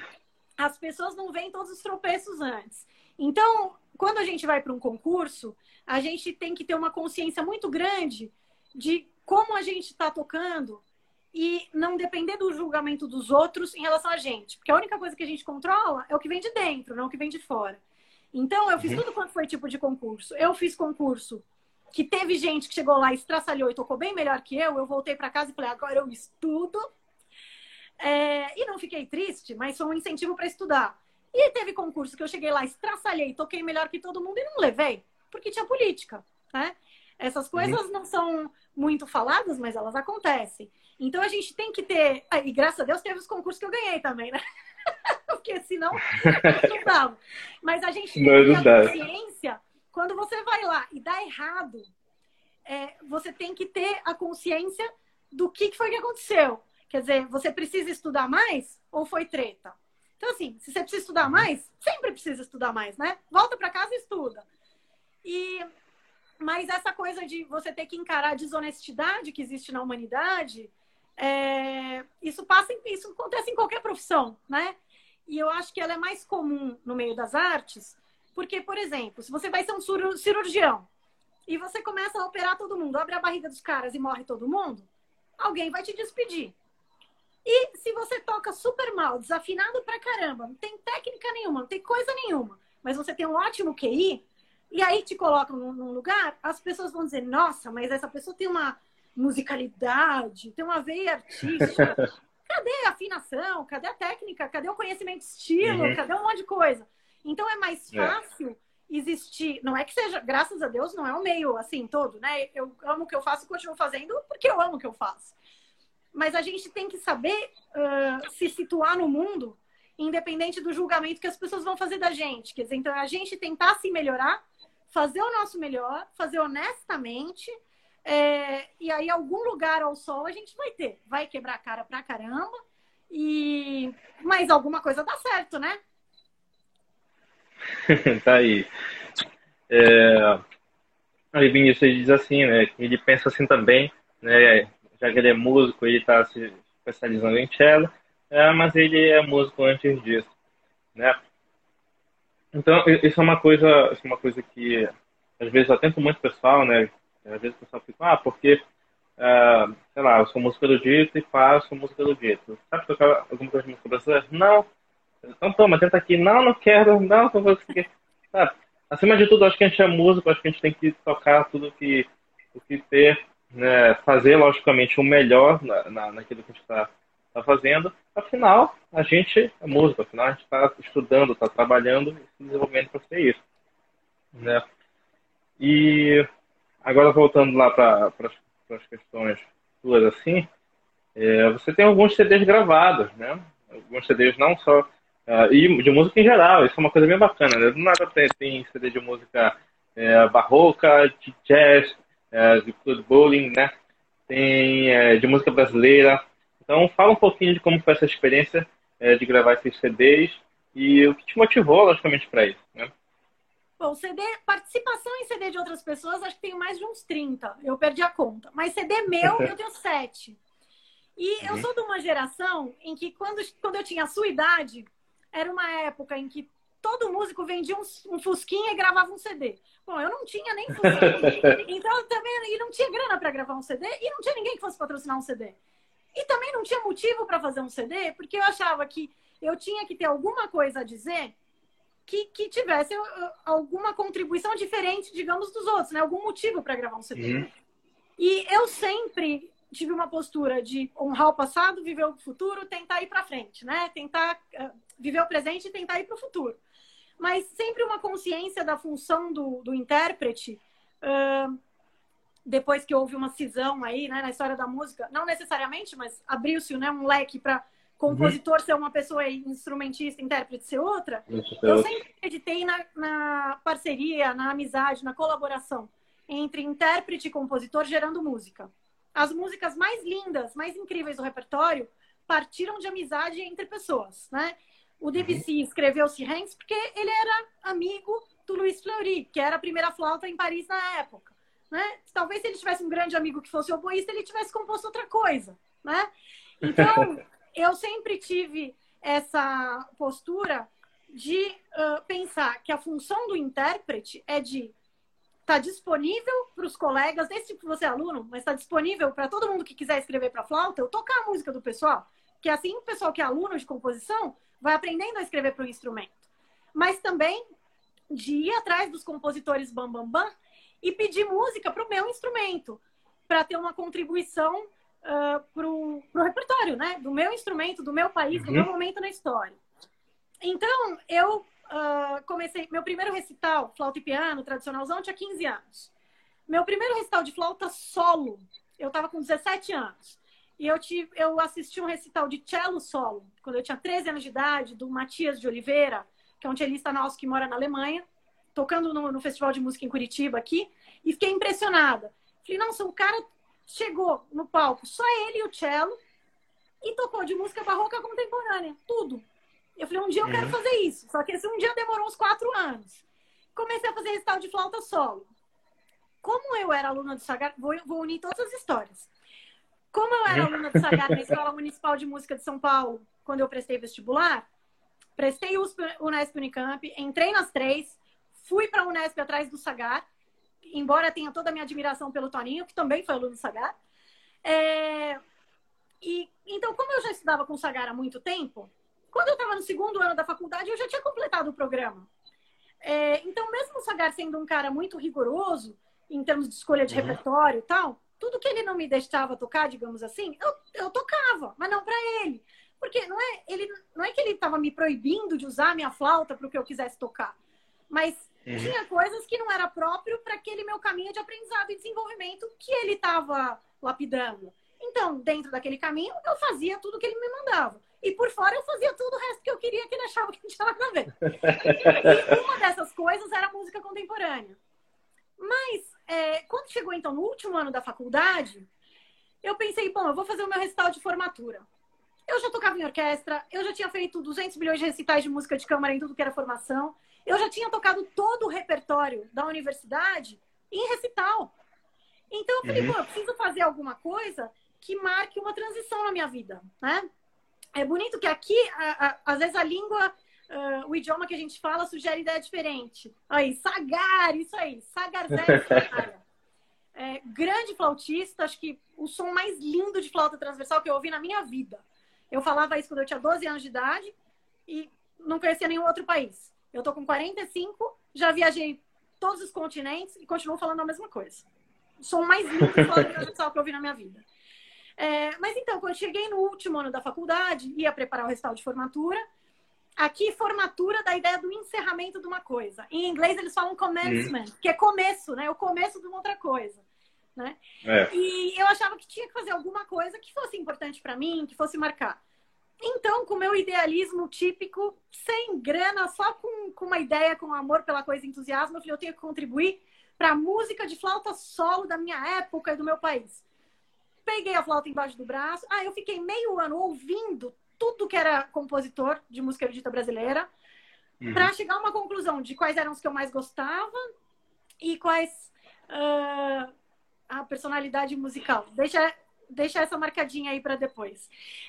as pessoas não veem todos os tropeços antes. Então, quando a gente vai para um concurso, a gente tem que ter uma consciência muito grande de como a gente está tocando e não depender do julgamento dos outros em relação a gente. Porque a única coisa que a gente controla é o que vem de dentro, não o que vem de fora. Então, eu fiz uhum. tudo quanto foi tipo de concurso. Eu fiz concurso que teve gente que chegou lá, estraçalhou e tocou bem melhor que eu. Eu voltei para casa e falei, agora eu estudo. É... e não fiquei triste, mas foi um incentivo para estudar. E teve concurso que eu cheguei lá, estraçalhei, toquei melhor que todo mundo e não levei, porque tinha política, né? Essas coisas uhum. não são muito faladas, mas elas acontecem. Então a gente tem que ter. Ah, e graças a Deus teve os concursos que eu ganhei também, né? porque senão não dava. Mas a gente tem que ter consciência. Quando você vai lá e dá errado, é, você tem que ter a consciência do que foi que aconteceu. Quer dizer, você precisa estudar mais ou foi treta? Então, assim, se você precisa estudar uhum. mais, sempre precisa estudar mais, né? Volta para casa e estuda. E mas essa coisa de você ter que encarar a desonestidade que existe na humanidade, é, isso passa, isso acontece em qualquer profissão, né? E eu acho que ela é mais comum no meio das artes, porque, por exemplo, se você vai ser um cirurgião e você começa a operar todo mundo, abre a barriga dos caras e morre todo mundo, alguém vai te despedir. E se você toca super mal, desafinado pra caramba, não tem técnica nenhuma, não tem coisa nenhuma, mas você tem um ótimo QI, e aí te colocam num lugar, as pessoas vão dizer, nossa, mas essa pessoa tem uma musicalidade, tem uma veia artística. Cadê a afinação? Cadê a técnica? Cadê o conhecimento de estilo? Uhum. Cadê um monte de coisa? Então é mais é. fácil é. existir. Não é que seja, graças a Deus, não é o meio assim todo, né? Eu amo o que eu faço e continuo fazendo porque eu amo o que eu faço mas a gente tem que saber uh, se situar no mundo, independente do julgamento que as pessoas vão fazer da gente. Quer dizer, então a gente tentar se melhorar, fazer o nosso melhor, fazer honestamente, é, e aí algum lugar ao sol a gente vai ter. Vai quebrar a cara pra caramba, e mas alguma coisa dá certo, né? tá aí. É... Aí Vinícius diz assim, né? Ele pensa assim também, né? já que ele é músico, ele está se especializando em cello, é, mas ele é músico antes disso, né? Então, isso é uma coisa, isso é uma coisa que às vezes atento muito pessoal, né? Às vezes o pessoal fica, ah, porque, uh, sei lá, eu sou músico erudito e faço música erudito. Sabe tocar alguma coisa de música brasileira? Não. Então toma, tenta aqui. Não, não quero. Não, não vou conseguir. Sabe? Acima de tudo, acho que a gente é músico, acho que a gente tem que tocar tudo que, o que ter né, fazer, logicamente, o melhor na, na, naquilo que a gente está tá fazendo. Afinal, a gente é músico, afinal, a gente está estudando, está trabalhando e se desenvolvendo para ser isso. Né? E agora, voltando lá para as questões suas, assim, é, você tem alguns CDs gravados, né? Alguns CDs não só uh, e de música em geral, isso é uma coisa bem bacana, né? Do nada tem, tem CD de música é, barroca, de jazz, é, de club bowling, né? Tem é, de música brasileira. Então, fala um pouquinho de como foi essa experiência é, de gravar esses CDs e o que te motivou, logicamente, para isso, né? Bom, CD, participação em CD de outras pessoas, acho que tenho mais de uns 30. Eu perdi a conta. Mas CD meu, eu tenho 7. E eu uhum. sou de uma geração em que, quando, quando eu tinha a sua idade, era uma época em que todo músico vendia um, um Fusquinha e gravava um CD. Bom, eu não tinha nem Fusquinha. então, também, e não tinha grana para gravar um CD, e não tinha ninguém que fosse patrocinar um CD. E também não tinha motivo para fazer um CD, porque eu achava que eu tinha que ter alguma coisa a dizer que, que tivesse uh, alguma contribuição diferente, digamos, dos outros, né? Algum motivo para gravar um CD. Uhum. E eu sempre tive uma postura de honrar o passado, viver o futuro, tentar ir para frente, né? Tentar uh, viver o presente e tentar ir para o futuro. Mas sempre uma consciência da função do, do intérprete. Uh, depois que houve uma cisão aí, né, na história da música, não necessariamente, mas abriu-se né, um leque para compositor ser uma pessoa e instrumentista, intérprete ser outra, eu sempre acreditei na, na, parceria, na amizade, na colaboração entre intérprete e compositor gerando música. As músicas mais lindas, mais incríveis do repertório partiram de amizade entre pessoas, né? O Debussy uhum. escreveu Sirens porque ele era amigo do Luiz Fleury, que era a primeira flauta em Paris na época, né? Talvez se ele tivesse um grande amigo que fosse oboísta, ele tivesse composto outra coisa, né? Então, eu sempre tive essa postura de uh, pensar que a função do intérprete é de estar tá disponível para os colegas, desse tipo você é aluno, mas está disponível para todo mundo que quiser escrever para flauta, eu tocar a música do pessoal, que assim o pessoal que é aluno de composição vai aprendendo a escrever para o instrumento. Mas também de ir atrás dos compositores bam bam bam e pedir música para o meu instrumento, para ter uma contribuição uh, pro, pro repertório, né? Do meu instrumento, do meu país, uhum. do meu momento na história. Então, eu uh, comecei... Meu primeiro recital, flauta e piano, tradicionalzão, tinha 15 anos. Meu primeiro recital de flauta solo, eu estava com 17 anos. E eu, tive, eu assisti um recital de cello solo, quando eu tinha 13 anos de idade, do Matias de Oliveira, que é um cellista nosso que mora na Alemanha, tocando no, no Festival de Música em Curitiba aqui, e fiquei impressionada. Falei, nossa, o cara chegou no palco só ele e o cello e tocou de música barroca contemporânea, tudo. Eu falei, um dia eu quero uhum. fazer isso. Só que esse um dia demorou uns quatro anos. Comecei a fazer recital de flauta solo. Como eu era aluna do Sagar, vou, vou unir todas as histórias. Como eu era uhum. aluna do Sagar na Escola Municipal de Música de São Paulo, quando eu prestei vestibular, prestei o Unesp Unicamp, entrei nas três, fui para a Unesp atrás do Sagar, embora tenha toda a minha admiração pelo Toninho, que também foi aluno do Sagar. É... E, então, como eu já estudava com o Sagar há muito tempo, quando eu estava no segundo ano da faculdade, eu já tinha completado o programa. É... então, mesmo o Sagar sendo um cara muito rigoroso em termos de escolha de uhum. repertório e tal, tudo que ele não me deixava tocar, digamos assim, eu, eu tocava, mas não para ele. Porque não é, ele, não é que ele estava me proibindo de usar a minha flauta para o que eu quisesse tocar. Mas Uhum. Tinha coisas que não era próprio para aquele meu caminho de aprendizado e desenvolvimento que ele estava lapidando. Então, dentro daquele caminho, eu fazia tudo que ele me mandava. E por fora eu fazia tudo o resto que eu queria que ele achava que tinha nada a ver. e uma dessas coisas era música contemporânea. Mas, é, quando chegou então no último ano da faculdade, eu pensei, bom, eu vou fazer o meu recital de formatura. Eu já tocava em orquestra, eu já tinha feito 200 milhões de recitais de música de câmara em tudo que era formação. Eu já tinha tocado todo o repertório da universidade em recital. Então eu falei, uhum. pô, eu preciso fazer alguma coisa que marque uma transição na minha vida, né? É bonito que aqui, a, a, às vezes a língua, o idioma que a gente fala sugere ideia diferente. Aí, Sagar, isso aí, Sagarzé é, grande flautista, acho que o som mais lindo de flauta transversal que eu ouvi na minha vida. Eu falava isso quando eu tinha 12 anos de idade e não conhecia nenhum outro país. Eu tô com 45, já viajei todos os continentes e continuo falando a mesma coisa. Sou mais lindo fora transversal que eu vi na minha vida. É, mas então, quando cheguei no último ano da faculdade, ia preparar o recital de formatura. Aqui, formatura da ideia do encerramento de uma coisa. Em inglês, eles falam commencement, uhum. que é começo, né? O começo de uma outra coisa. Né? É. E eu achava que tinha que fazer alguma coisa que fosse importante para mim, que fosse marcar. Então, com o meu idealismo típico, sem grana, só com, com uma ideia, com amor pela coisa, entusiasmo, eu falei, eu tenho que contribuir para a música de flauta solo da minha época e do meu país. Peguei a flauta embaixo do braço. Ah, eu fiquei meio ano ouvindo tudo que era compositor de música erudita brasileira. uhum. para chegar a uma conclusão de quais eram os que eu mais gostava e quais uh, a personalidade musical. Deixa, deixa essa marcadinha aí para depois.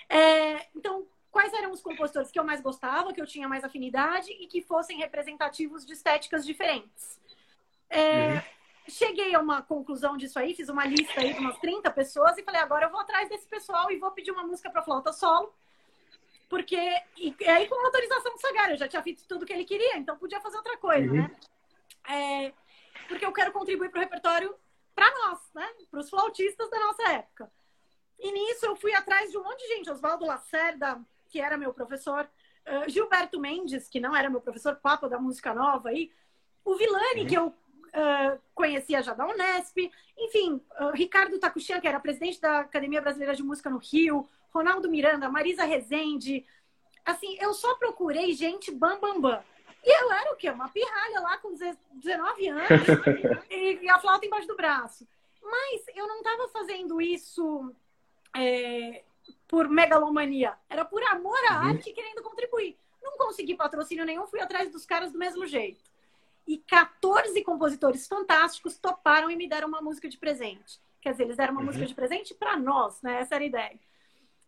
É, então, quais eram os compositores que eu mais gostava, que eu tinha mais afinidade e que fossem representativos de estéticas diferentes. É, uhum. Cheguei a uma conclusão disso aí, fiz uma lista aí de umas 30 pessoas e falei, agora eu vou atrás desse pessoal e vou pedir uma música para flauta solo. Porque, e, e, aí com autorização do Sagar, eu já tinha feito tudo que ele queria, então podia fazer outra coisa, uhum. né? É, porque eu quero contribuir para o repertório para nós, né? Para os flautistas da nossa época. E nisso eu fui atrás de um monte de gente, Oswaldo Lacerda, que era meu professor, uh, Gilberto Mendes, que não era meu professor, Papa da Música Nova aí, o Vilani, uhum. que eu uh, conhecia já da Unesp, enfim, uh, Ricardo Takuchian, que era presidente da Academia Brasileira de Música no Rio, Ronaldo Miranda, Marisa Rezende. Assim, eu só procurei gente bam, bam, bam. E eu era o quê? Uma pirralha lá com 19 anos e a flauta embaixo do braço. Mas eu não estava fazendo isso é, por megalomania. Era por amor à uhum. arte querendo contribuir. Não consegui patrocínio nenhum, fui atrás dos caras do mesmo jeito. E 14 compositores fantásticos toparam e me deram uma música de presente. Quer dizer, eles deram uma uhum. música de presente para nós, né? Essa era a ideia.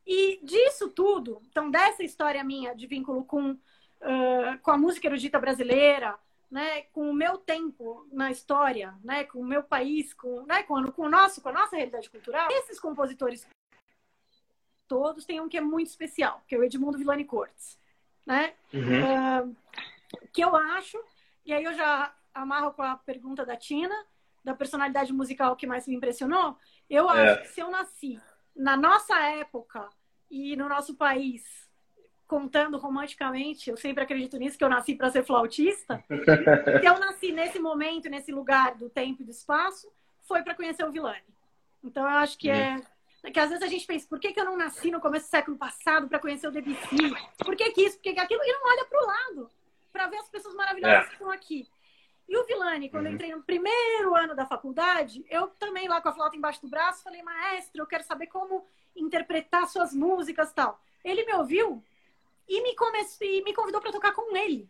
E disso tudo, então dessa história minha de vínculo com uh, com a música erudita brasileira, né, com o meu tempo na história, né, com o meu país, com, né, com, com o nosso, com a nossa realidade cultural, esses compositores todos têm um que é muito especial, que é o Edmundo Villani Cortes, né? Uhum. Uh, que eu acho, e aí eu já amarro com a pergunta da Tina, da personalidade musical que mais me impressionou, eu é. acho que se eu nasci na nossa época e no nosso país contando romanticamente, eu sempre acredito nisso, que eu nasci para ser flautista. que eu nasci nesse momento, nesse lugar do tempo e do espaço, foi para conhecer o Villani. Então, eu acho que é. Que às vezes a gente pensa, por que, que eu não nasci no começo do século passado para conhecer o Debussy? Por que, que isso? Por que, que aquilo? E não olha para o lado para ver as pessoas maravilhosas é. que estão aqui. E o Villani, quando uhum. eu entrei no primeiro ano da faculdade, eu também lá com a flauta embaixo do braço, falei, maestro, eu quero saber como interpretar suas músicas tal. Ele me ouviu e me, comece... e me convidou para tocar com ele,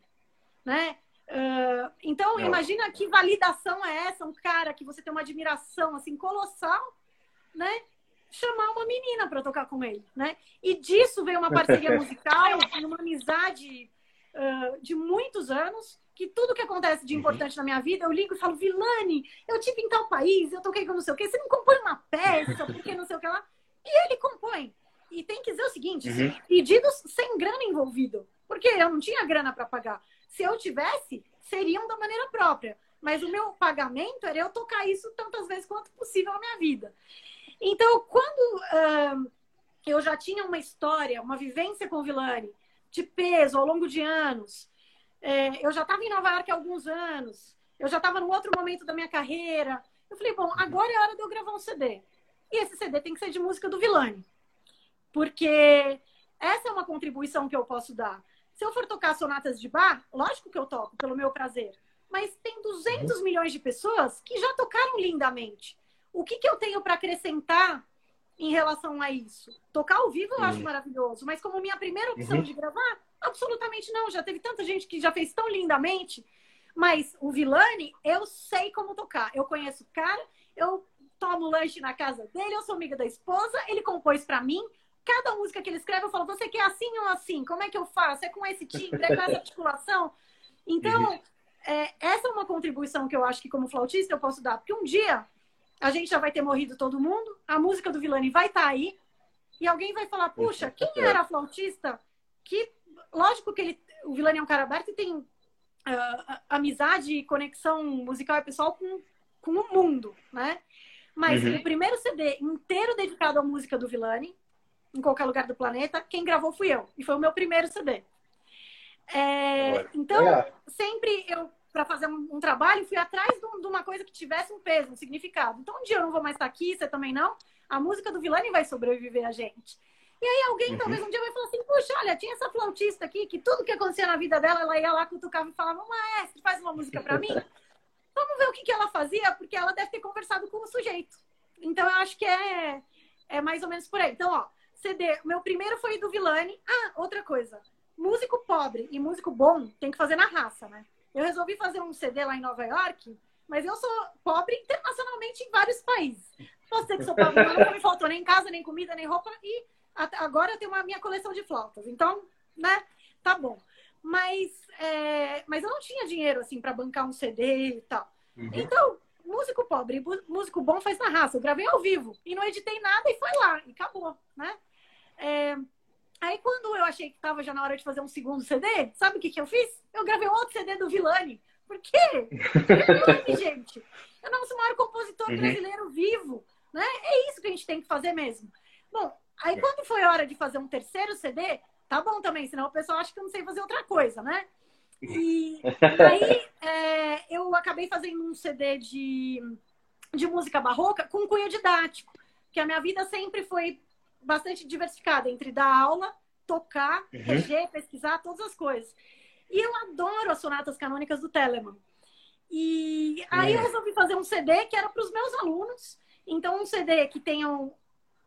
né? Uh, então, Não. imagina que validação é essa, um cara que você tem uma admiração assim colossal, né? Chamar uma menina para tocar com ele, né? E disso veio uma parceria musical, uma amizade uh, de muitos anos, que tudo que acontece de uhum. importante uhum. na minha vida, eu ligo e falo, Vilani, eu tive em tal país, eu toquei com não sei o quê, você não compõe uma peça, porque não sei o que lá. E ele compõe. E tem que dizer o seguinte: uhum. pedidos sem grana envolvido. Porque eu não tinha grana para pagar. Se eu tivesse, seriam da maneira própria. Mas o meu pagamento era eu tocar isso tantas vezes quanto possível na minha vida. Então, quando uh, eu já tinha uma história, uma vivência com o Vilani, de peso ao longo de anos, é, eu já estava em Nova York há alguns anos, eu já estava num outro momento da minha carreira. Eu falei, bom, agora é hora de eu gravar um CD. E esse CD tem que ser de música do Vilani. Porque essa é uma contribuição que eu posso dar. Se eu for tocar sonatas de bar, lógico que eu toco, pelo meu prazer. Mas tem 200 uhum. milhões de pessoas que já tocaram lindamente. O que, que eu tenho para acrescentar em relação a isso? Tocar ao vivo eu uhum. acho maravilhoso, mas como minha primeira opção uhum. de gravar, absolutamente não. Já teve tanta gente que já fez tão lindamente. Mas o Vilani, eu sei como tocar. Eu conheço o cara, eu tomo lanche na casa dele, eu sou amiga da esposa, ele compôs para mim, cada música que ele escreve, eu falo, você quer assim ou assim? Como é que eu faço? É com esse timbre? É com essa articulação? Então, uhum. é, essa é uma contribuição que eu acho que como flautista eu posso dar. Porque um dia a gente já vai ter morrido todo mundo, a música do Vilani vai estar tá aí, e alguém vai falar, puxa, quem era flautista que... Lógico que ele, o Vilani é um cara aberto e tem uh, amizade e conexão musical e pessoal com, com o mundo, né? Mas uhum. o primeiro CD inteiro dedicado à música do Vilani, em qualquer lugar do planeta, quem gravou fui eu. E foi o meu primeiro CD. É, então, é. sempre eu, para fazer um, um, trabalho, fui atrás de, de, uma coisa que tivesse um peso, um significado. Então, um dia eu não vou mais estar aqui, você também não. A música do Vilani vai sobreviver a gente. E aí alguém uhum. talvez um dia vai falar assim, puxa, olha, tinha essa flautista aqui que tudo que acontecia na vida dela, ela ia lá cutucava e falava, maestro, faz uma música para mim. Vamos ver o que, que ela fazia, porque ela deve ter conversado com o sujeito. Então eu acho que é, é mais ou menos por aí. Então, ó, CD. Meu primeiro foi do Vilani. Ah, outra coisa. músico pobre e músico bom tem que fazer na raça, né? Eu resolvi fazer um CD lá em Nova York, mas eu sou pobre internacionalmente em vários países. Dizer que sou pobre, não me faltou nem casa, nem comida, nem roupa, e agora eu tenho uma minha coleção de flautas. Então, né, tá bom. Mas, é, mas eu não tinha dinheiro, assim, para bancar um CD e tal. Uhum. Então, músico pobre, músico bom faz na raça. Eu gravei ao vivo e não editei nada e foi lá, e acabou, né? É, aí quando eu achei que estava já na hora de fazer um segundo CD, sabe o que, que eu fiz? Eu gravei outro CD do Vilani. Por quê? Vilani, gente. É o nosso maior compositor uhum. brasileiro vivo. Né? É isso que a gente tem que fazer mesmo. Bom, aí quando foi hora de fazer um terceiro CD, tá bom também, senão o pessoal acha que eu não sei fazer outra coisa, né? E aí é, eu acabei fazendo um CD de, de música barroca com cunho didático, que a minha vida sempre foi bastante diversificada entre dar aula, tocar, uhum. reger, pesquisar, todas as coisas. E eu adoro as sonatas canônicas do Telemann. E aí eu resolvi fazer um CD que era para os meus alunos. Então, um CD que tenham.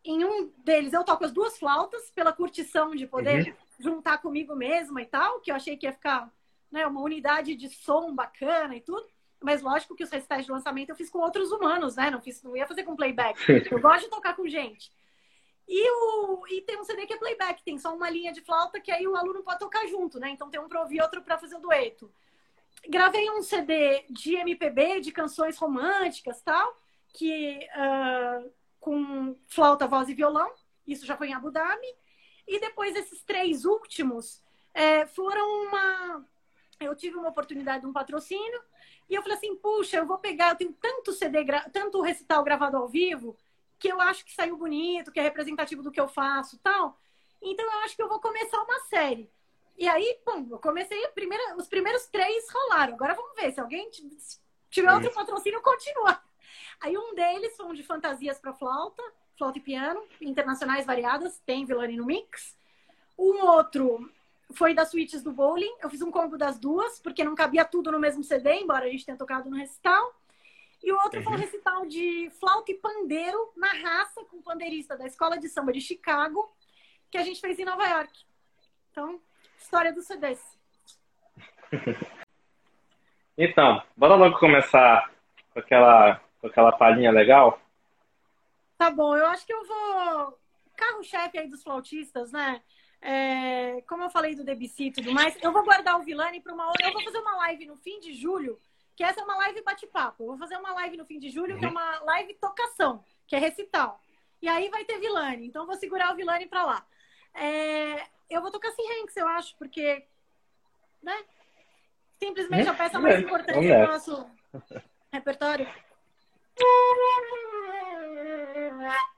Em um deles eu toco as duas flautas, pela curtição de poder uhum. juntar comigo mesma e tal, que eu achei que ia ficar né, uma unidade de som bacana e tudo. Mas lógico que os recitais de lançamento eu fiz com outros humanos, né? Não, fiz, não ia fazer com playback. Eu gosto de tocar com gente. E, o, e tem um CD que é playback, tem só uma linha de flauta que aí o aluno pode tocar junto, né? Então tem um para ouvir, outro para fazer o dueto. Gravei um CD de MPB, de canções românticas tal, que uh, com flauta, voz e violão. Isso já foi em Abu Dhabi. E depois esses três últimos é, foram uma eu tive uma oportunidade de um patrocínio e eu falei assim, puxa, eu vou pegar, eu tenho tanto CD, tanto recital gravado ao vivo, que eu acho que saiu bonito, que é representativo do que eu faço tal. Então eu acho que eu vou começar uma série. E aí, bom, eu comecei, primeira, os primeiros três rolaram. Agora vamos ver, se alguém tiver outro patrocínio, continua. Aí um deles foi um de fantasias para flauta, flauta e piano, internacionais variadas, tem Vilani no mix. Um outro foi das suítes do bowling. Eu fiz um combo das duas, porque não cabia tudo no mesmo CD, embora a gente tenha tocado no recital. E o outro foi um uhum. recital de flauta e pandeiro na raça, com um pandeirista da Escola de Samba de Chicago, que a gente fez em Nova York. Então, história do CDs. Então, bora logo começar com aquela, com aquela palhinha legal? Tá bom, eu acho que eu vou. Carro-chefe aí dos flautistas, né? É, como eu falei do Debussy e tudo mais, eu vou guardar o Vilani para uma hora. Eu vou fazer uma live no fim de julho, que essa é uma live bate-papo. Vou fazer uma live no fim de julho, que é uma live tocação, que é recital. E aí vai ter Vilani. Então vou segurar o Vilani para lá. É, eu vou tocar sem Hanks, eu acho, porque. Né? Simplesmente a peça mais importante do nosso repertório.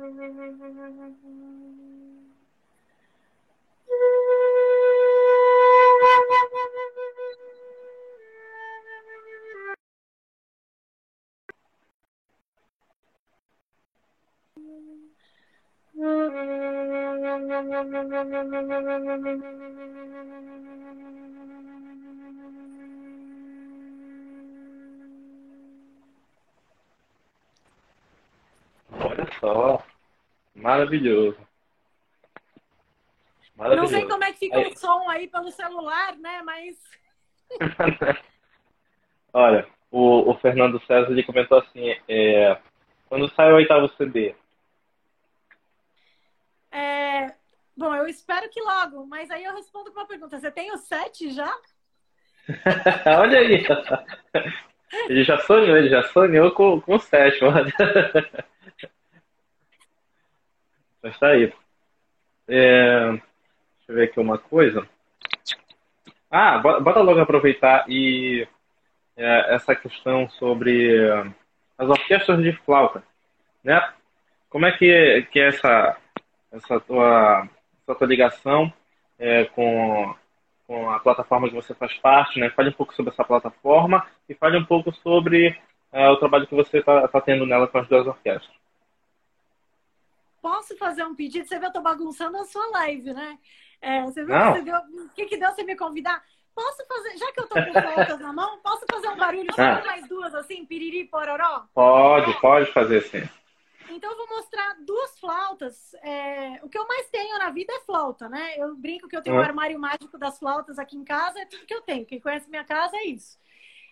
maravilhoso. Não sei como é que fica aí. o som aí pelo celular, né? Mas. Olha, o, o, Fernando César ele comentou assim: é, quando sai o oitavo CD? É, bom, eu espero que logo, mas aí eu respondo com uma pergunta: você tem o sete já? Olha aí! Ele já sonhou, ele já sonhou com, com o sétimo. Mas tá aí. É, deixa eu ver aqui uma coisa. Ah, bora logo aproveitar e é, essa questão sobre as orquestras de flauta, né? Como é que, que é essa, essa, tua, essa tua ligação é, com, com a plataforma que você faz parte, né? Fale um pouco sobre essa plataforma e fale um pouco sobre é, o trabalho que você está tá tendo nela com as duas orquestras. Posso fazer um pedido? Você viu, eu tô bagunçando a sua live, né? É, você viu que, deu, que, que deu você me convidar? Posso fazer, já que eu tô com flautas na mão, posso fazer um barulho só ah. mais duas, assim, piriri, pororó? Pode, pode fazer sim. Então, eu vou mostrar duas flautas. É, o que eu mais tenho na vida é flauta, né? Eu brinco que eu tenho um armário mágico das flautas aqui em casa, é tudo que eu tenho. Quem conhece minha casa é isso.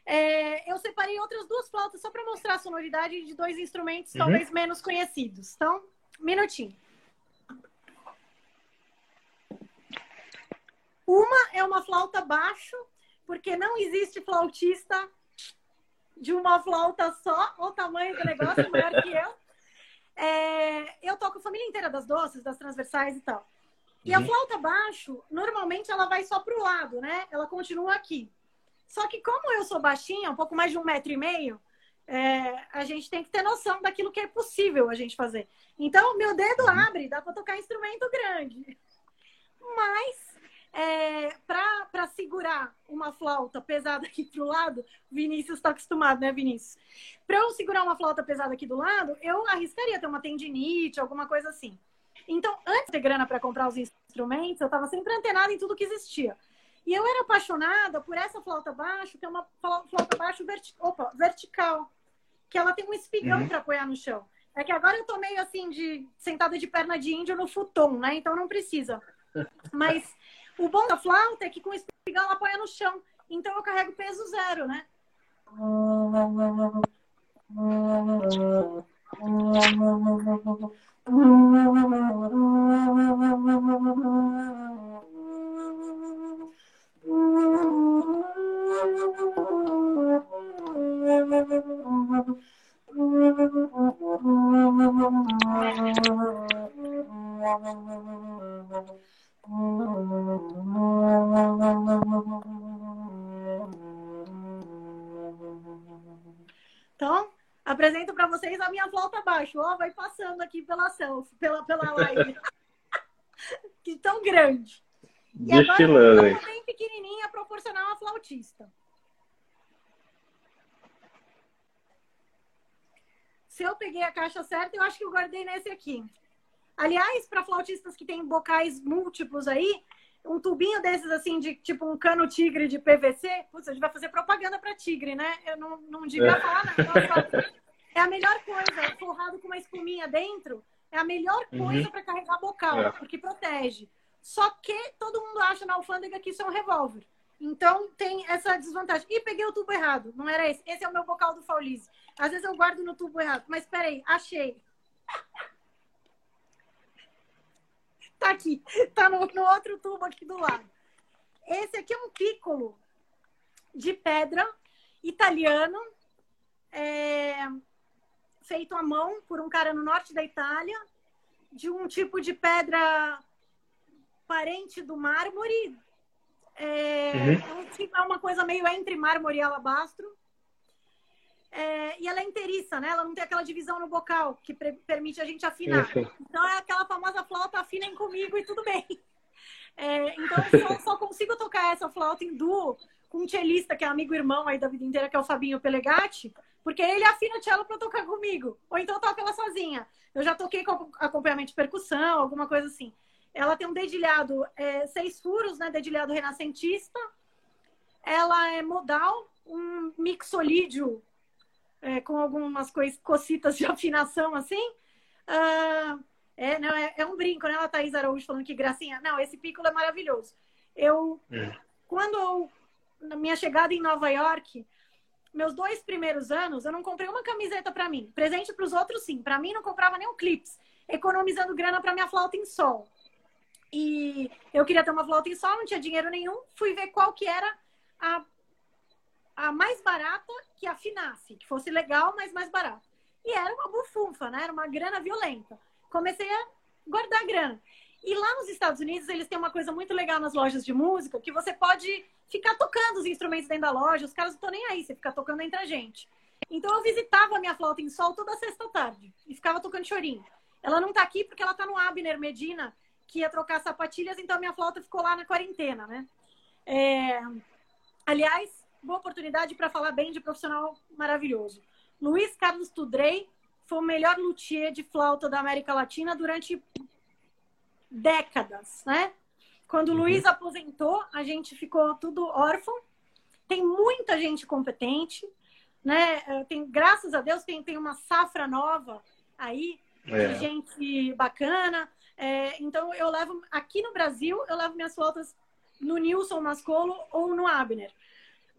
É, eu separei outras duas flautas só para mostrar a sonoridade de dois instrumentos uhum. talvez menos conhecidos. Então, minutinho. Uma é uma flauta baixo, porque não existe flautista de uma flauta só, o tamanho do negócio maior que eu. É, eu toco a família inteira das doces, das transversais e tal. E a uhum. flauta baixo, normalmente ela vai só pro lado, né? Ela continua aqui. Só que como eu sou baixinha, um pouco mais de um metro e meio, é, a gente tem que ter noção daquilo que é possível a gente fazer. Então, meu dedo uhum. abre, dá para tocar instrumento grande. Mas, é, para segurar uma flauta pesada aqui do lado, Vinícius está acostumado, né, Vinícius? Para eu segurar uma flauta pesada aqui do lado, eu arriscaria ter uma tendinite, alguma coisa assim. Então, antes de ter grana para comprar os instrumentos, eu estava sempre antenada em tudo que existia. E eu era apaixonada por essa flauta baixo, que é uma flauta baixo verti opa, vertical que ela tem um espigão uhum. para apoiar no chão. É que agora eu tô meio assim de sentada de perna de índio no futon, né? Então não precisa. Mas o bom da flauta é que com o espigão ela apoia no chão. Então eu carrego peso zero, né? Então, apresento para vocês a minha flauta abaixo. Ó, vai passando aqui pela selfie, pela, pela live. que tão grande. Destilando. E agora, bem pequenininha, proporcional a flautista. Se eu peguei a caixa certa, eu acho que eu guardei nesse aqui. Aliás, para flautistas que têm bocais múltiplos aí, um tubinho desses assim, de tipo um cano tigre de PVC, putz, a gente vai fazer propaganda para tigre, né? Eu não, não devia é. falar nada. É a melhor coisa, forrado com uma espuminha dentro, é a melhor uhum. coisa uhum. para carregar bocal, é. porque protege. Só que todo mundo acha na alfândega que isso é um revólver. Então tem essa desvantagem. E peguei o tubo errado. Não era esse. Esse é o meu bocal do Faulize. Às vezes eu guardo no tubo errado. Mas peraí, achei. tá aqui. Tá no, no outro tubo aqui do lado. Esse aqui é um piccolo de pedra italiano. É... feito à mão por um cara no norte da Itália, de um tipo de pedra parente do mármore. É, uhum. Tipo, é uma coisa meio entre mármore e alabastro. É, e ela é inteiriça, né? Ela não tem aquela divisão no bocal que permite a gente afinar. Isso. Então é aquela famosa flauta afinem comigo e tudo bem. É, então só, só, consigo tocar essa flauta em duo com um cellista que é amigo irmão aí da vida inteira, que é o Fabinho Pelegatti, porque ele afina o cello para tocar comigo. Ou então toca ela sozinha. Eu já toquei com acompanhamento de percussão, alguma coisa assim. Ela tem um dedilhado é, seis furos, né? Dedilhado renascentista. Ela é modal, um mixolídio é, com algumas coisas, cocitas de afinação assim. Uh, é, não, é, é, um brinco, né? A Thaís Araújo falando que gracinha. Não, esse piccolo é maravilhoso. Eu, é. quando eu, na minha chegada em Nova York, meus dois primeiros anos, eu não comprei uma camiseta para mim. Presente para os outros, sim. Para mim, não comprava nem um clips. Economizando grana para minha flauta em sol. E eu queria ter uma flauta em sol, não tinha dinheiro nenhum. Fui ver qual que era a, a mais barata que afinasse, que fosse legal, mas mais barata. E era uma bufunfa, né? Era uma grana violenta. Comecei a guardar grana. E lá nos Estados Unidos, eles têm uma coisa muito legal nas lojas de música, que você pode ficar tocando os instrumentos dentro da loja, os caras não estão nem aí, você fica tocando entre a gente. Então eu visitava a minha flauta em sol toda sexta-tarde e ficava tocando chorinho. Ela não tá aqui porque ela tá no Abner Medina, que ia trocar sapatilhas, então a minha flauta ficou lá na quarentena, né? É... Aliás, boa oportunidade para falar bem de profissional maravilhoso. Luiz Carlos Tudrei foi o melhor luthier de flauta da América Latina durante décadas, né? Quando o uhum. Luiz aposentou, a gente ficou tudo órfão. Tem muita gente competente, né? Eh, tem, graças a Deus, tem, tem uma safra nova aí é. de gente bacana. É, então, eu levo, aqui no Brasil, eu levo minhas flautas no Nilson Mascolo ou no Abner.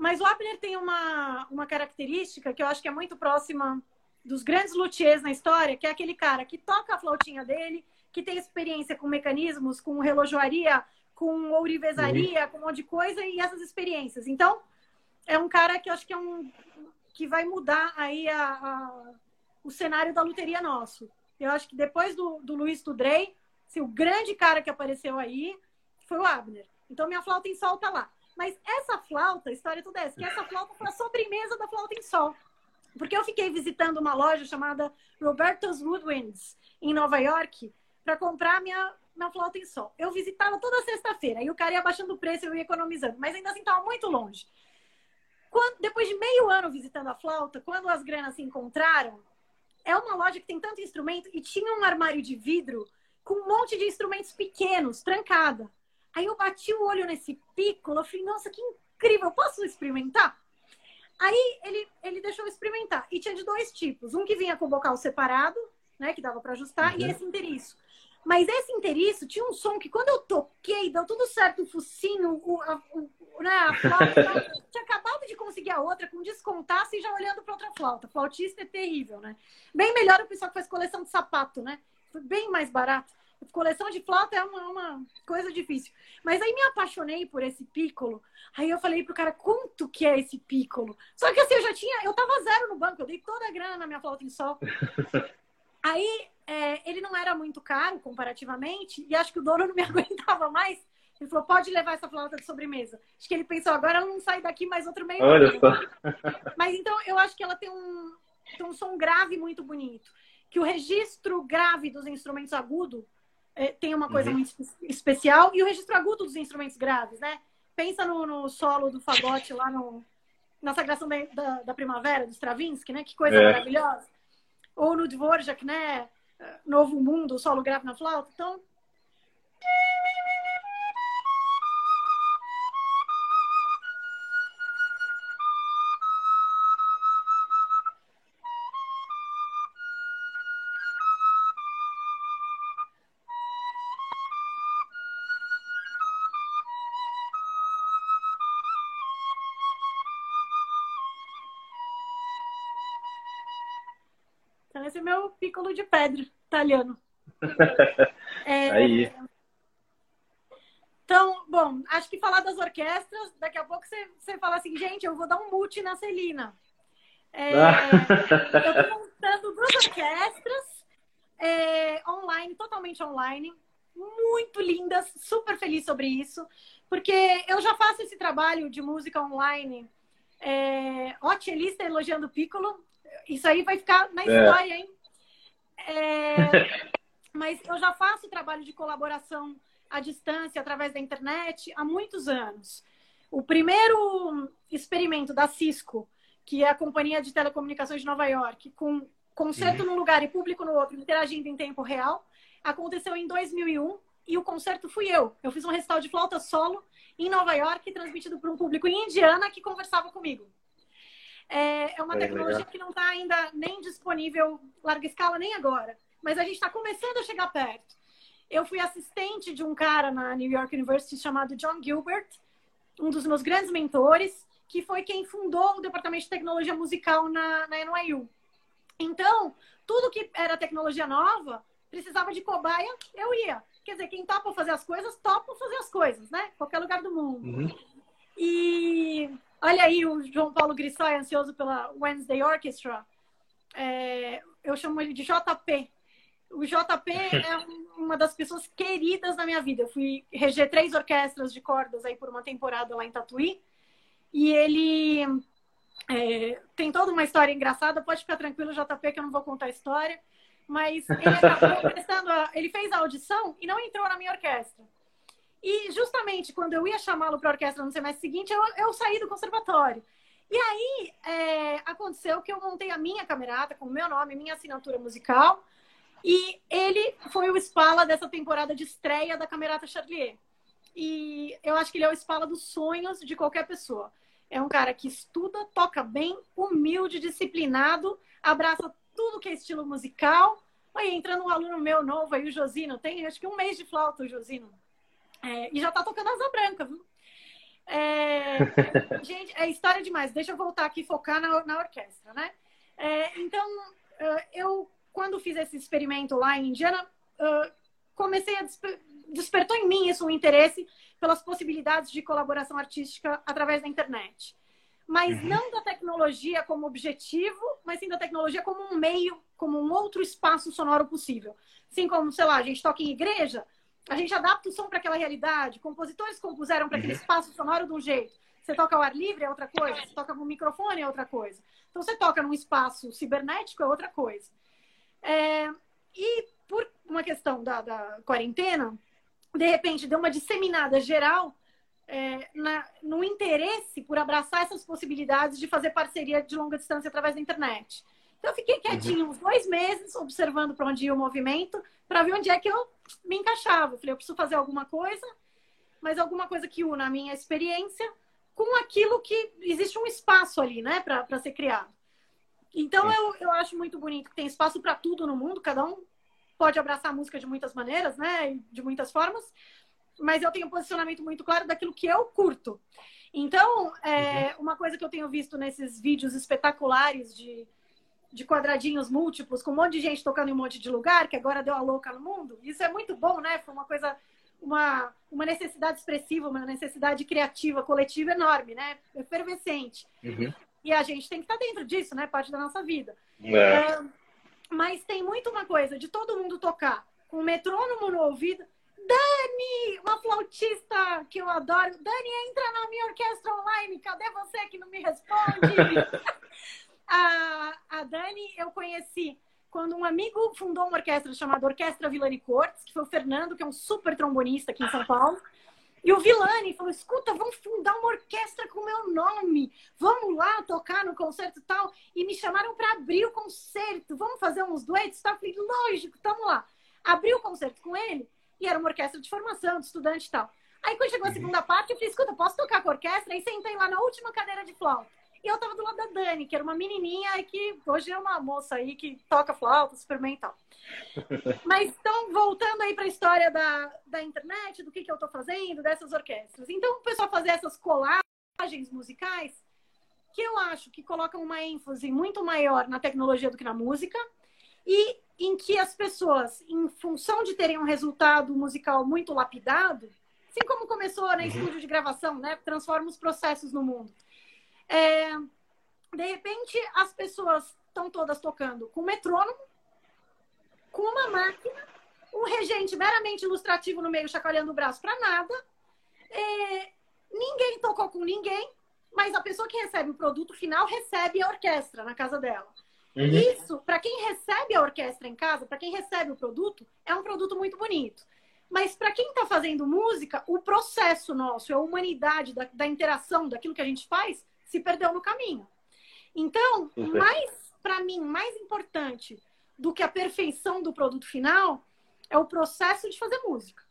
Mas o Abner tem uma, uma característica que eu acho que é muito próxima dos grandes luthiers na história, que é aquele cara que toca a flautinha dele, que tem experiência com mecanismos, com relojoaria, com ourivesaria, uhum. com um monte de coisa e essas experiências. Então, é um cara que eu acho que é um que vai mudar aí a, a o cenário da luteria nosso. Eu acho que depois do, do Luiz Tudrey, assim, o grande cara que apareceu aí foi o Abner. Então, minha flauta em sol tá lá. Mas essa flauta, a história toda é essa, que essa flauta foi a sobremesa da flauta em sol. Porque eu fiquei visitando uma loja chamada Roberto's Woodwinds, em Nova York, para comprar minha, minha flauta em sol. Eu visitava toda sexta-feira, e o cara ia baixando o preço e eu ia economizando, mas ainda assim estava muito longe. Quando, depois de meio ano visitando a flauta, quando as granas se encontraram, é uma loja que tem tanto instrumento e tinha um armário de vidro com um monte de instrumentos pequenos, trancada. Aí eu bati o olho nesse piccolo, eu falei, nossa, que incrível, posso experimentar? Aí ele, ele deixou eu experimentar. E tinha de dois tipos. Um que vinha com o bocal separado, né? Que dava para ajustar, uhum. e esse inteiriço. Mas esse inteiriço tinha um som que quando eu toquei, deu tudo certo, o focinho, o, a, o, né, a flauta. tinha acabado de conseguir a outra com descontasse e já olhando para outra flauta. Flautista é terrível, né? Bem melhor o pessoal que faz coleção de sapato, né? Bem mais barato. Coleção de flauta é uma, uma coisa difícil. Mas aí me apaixonei por esse piccolo. Aí eu falei pro cara, quanto que é esse piccolo? Só que assim, eu já tinha, eu tava zero no banco, eu dei toda a grana na minha flauta em sol. aí é, ele não era muito caro comparativamente, e acho que o dono não me aguentava mais. Ele falou, pode levar essa flauta de sobremesa. Acho que ele pensou, agora ela não sai daqui mais outro meio. Olha só. Mas então eu acho que ela tem um, tem um som grave muito bonito. Que o registro grave dos instrumentos agudos é, tem uma coisa uhum. muito especial. E o registro agudo dos instrumentos graves, né? Pensa no, no solo do fagote lá no, na Sagração da, da, da, Primavera, do Stravinsky, né? Que coisa é. maravilhosa. Ou no Dvorak, né? Novo Mundo, o solo grave na flauta. Então, piccolo de pedra italiano. É, Aí. Então, bom, acho que falar das orquestras, daqui a pouco você, você fala assim, gente, eu vou dar um mute na Celina. É, eu tô montando duas orquestras é, online, totalmente online, muito lindas, super feliz sobre isso, porque eu já faço esse trabalho de música online. É, ó, Chelista elogiando o Piccolo, isso aí vai ficar na é. história, hein? É, mas eu já faço trabalho de colaboração à distância, através da internet, há muitos anos. O primeiro experimento da Cisco, que é a companhia de telecomunicações de Nova York, com concerto uhum. num lugar e público no outro, interagindo em tempo real, aconteceu em 2001 e o concerto fui eu. Eu fiz um recital de flauta solo em Nova York, transmitido para um público em Indiana que conversava comigo. É, é uma tecnologia que não está ainda nem disponível larga escala, nem agora. Mas a gente está começando a chegar perto. Eu fui assistente de um cara na New York University chamado John Gilbert, um dos meus grandes mentores, que foi quem fundou o departamento de tecnologia musical na, na NYU. Então, tudo que era tecnologia nova, precisava de cobaia, eu ia. Quer dizer, quem topa fazer as coisas, topa fazer as coisas, né? Qualquer lugar do mundo. Uhum. E olha aí o João Paulo Grissói, ansioso pela Wednesday Orchestra. É, eu chamo ele de JP. O JP é uma das pessoas queridas na minha vida. Eu fui reger três orquestras de cordas aí por uma temporada lá em Tatuí. E ele é, tem toda uma história engraçada. Pode ficar tranquilo, JP, que eu não vou contar a história. Mas ele acabou prestando a, ele fez a audição e não entrou na minha orquestra. E justamente quando eu ia chamá-lo para a orquestra no semestre seguinte, eu, eu saí do conservatório. E aí é, aconteceu que eu montei a minha camerata com o meu nome, minha assinatura musical. E ele foi o Spala dessa temporada de estreia da Camerata Charlier. E eu acho que ele é o Spala dos sonhos de qualquer pessoa. É um cara que estuda, toca bem, humilde, disciplinado, abraça tudo que é estilo musical. Aí entrando um aluno meu novo aí, o Josino, tem acho que um mês de flauta o Josino. É, e já tá tocando asa branca, viu? É, gente, é história demais. Deixa eu voltar aqui e focar na, na orquestra, né? É, então, uh, eu, quando fiz esse experimento lá em Indiana, uh, comecei a desper despertou em mim isso um interesse pelas possibilidades de colaboração artística através da internet. Mas uhum. não da tecnologia como objetivo, mas sim da tecnologia como um meio, como um outro espaço sonoro possível. Assim como, sei lá, a gente toca em igreja, a gente adapta o som para aquela realidade. Compositores compuseram para aquele uhum. espaço sonoro de um jeito. Você toca ao ar livre é outra coisa, você toca com microfone é outra coisa. Então você toca num espaço cibernético é outra coisa. É... E por uma questão da, da quarentena, de repente deu uma disseminada geral é, na, no interesse por abraçar essas possibilidades de fazer parceria de longa distância através da internet. Então, eu fiquei quietinho uhum. uns dois meses, observando para onde ia o movimento, para ver onde é que eu me encaixava. Eu falei, eu preciso fazer alguma coisa, mas alguma coisa que una a minha experiência com aquilo que existe um espaço ali, né, para ser criado. Então, eu, eu acho muito bonito que tem espaço para tudo no mundo, cada um pode abraçar a música de muitas maneiras, né? De muitas formas. Mas eu tenho um posicionamento muito claro daquilo que eu curto. Então, é, uhum. uma coisa que eu tenho visto nesses vídeos espetaculares de, de quadradinhos múltiplos, com um monte de gente tocando em um monte de lugar, que agora deu a louca no mundo, isso é muito bom, né? Foi uma coisa, uma, uma necessidade expressiva, uma necessidade criativa, coletiva enorme, né? Efervescente. Uhum. E a gente tem que estar dentro disso, né? Parte da nossa vida. É. É, mas tem muito uma coisa de todo mundo tocar com o metrônomo no ouvido. Dani, uma flautista que eu adoro. Dani, entra na minha orquestra online. Cadê você que não me responde? a, a Dani eu conheci quando um amigo fundou uma orquestra chamada Orquestra Vilani Cortes, que foi o Fernando, que é um super trombonista aqui em São Paulo. E o Vilani falou: escuta, vamos fundar uma orquestra com meu nome. Vamos lá tocar no concerto e tal. E me chamaram para abrir o concerto. Vamos fazer uns duetos e tal. Eu falei: lógico, tamo lá. Abri o concerto com ele e era uma orquestra de formação, de estudante e tal. Aí quando chegou a segunda parte, eu falei: escuta, posso tocar com a orquestra? Aí sentei lá na última cadeira de flauta. E eu tava do lado da Dani, que era uma menininha que hoje é uma moça aí que toca flauta, super bem e tal. Mas então, voltando aí para a história da, da internet, do que, que eu estou fazendo, dessas orquestras. Então, o pessoal fazer essas colagens musicais, que eu acho que colocam uma ênfase muito maior na tecnologia do que na música, e em que as pessoas, em função de terem um resultado musical muito lapidado, assim como começou no uhum. estúdio de gravação, né? Transforma os processos no mundo. É, de repente, as pessoas estão todas tocando com metrônomo, com uma máquina, um regente meramente ilustrativo no meio, chacoalhando o braço para nada. É, ninguém tocou com ninguém, mas a pessoa que recebe o produto final recebe a orquestra na casa dela. Uhum. Isso, para quem recebe a orquestra em casa, para quem recebe o produto, é um produto muito bonito. Mas para quem está fazendo música, o processo nosso, a humanidade da, da, interação, daquilo que a gente faz, se perdeu no caminho. Então, mais para mim, mais importante do que a perfeição do produto final é o processo de fazer música.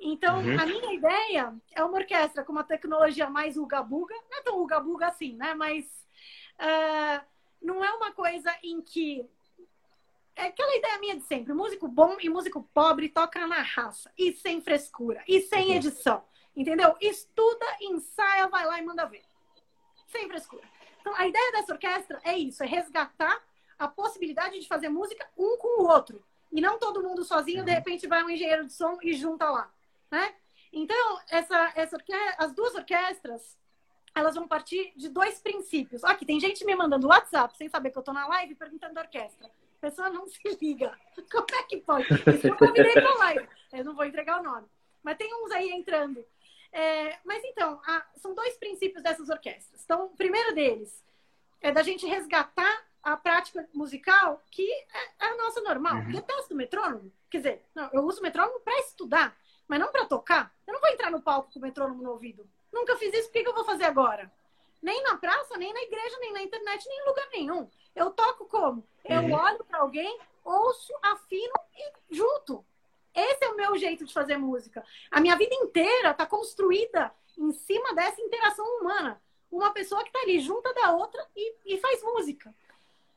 Então, uhum. a minha ideia é uma orquestra com uma tecnologia mais uga-buga, não é tão uga-buga assim, né? Mas uh, não é uma coisa em que é aquela ideia minha de sempre. Músico bom e músico pobre toca na raça. E sem frescura. E sem uhum. edição. Entendeu? Estuda, ensaia, vai lá e manda ver. Sem frescura. Então, a ideia dessa orquestra é isso. É resgatar a possibilidade de fazer música um com o outro. E não todo mundo sozinho, de uhum. repente vai um engenheiro de som e junta lá. Né? Então, essa, essa as duas orquestras, elas vão partir de dois princípios. Aqui, tem gente me mandando WhatsApp, sem saber que eu tô na live, perguntando da orquestra pessoa não se liga. Como é que pode? Isso eu convidei para live. Eu não vou entregar o nome. Mas tem uns aí entrando. É, mas então, a, são dois princípios dessas orquestras. Então, o primeiro deles é da gente resgatar a prática musical que é, é a nossa normal. Uhum. Detesto o metrônomo. Quer dizer, não, eu uso o metrônomo para estudar, mas não para tocar. Eu não vou entrar no palco com o metrônomo no ouvido. Nunca fiz isso, por que eu vou fazer agora? Nem na praça, nem na igreja, nem na internet, nem em lugar nenhum. Eu toco como? Eu uhum. olho para alguém, ouço, afino e junto. Esse é o meu jeito de fazer música. A minha vida inteira está construída em cima dessa interação humana. Uma pessoa que está ali junta da outra e, e faz música.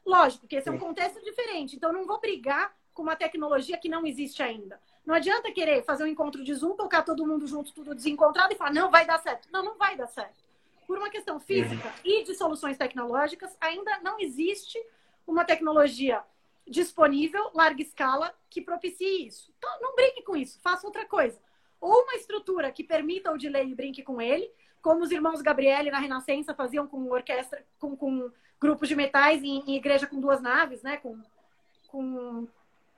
Lógico que esse é um contexto diferente. Então, não vou brigar com uma tecnologia que não existe ainda. Não adianta querer fazer um encontro de Zoom, tocar todo mundo junto, tudo desencontrado e falar, não, vai dar certo. Não, não vai dar certo por uma questão física uhum. e de soluções tecnológicas, ainda não existe uma tecnologia disponível, larga escala, que propicie isso. Então, não brinque com isso, faça outra coisa. Ou uma estrutura que permita o delay e brinque com ele, como os irmãos Gabriele na Renascença faziam com orquestra, com, com grupos de metais em, em, igreja com duas naves, né? Com, com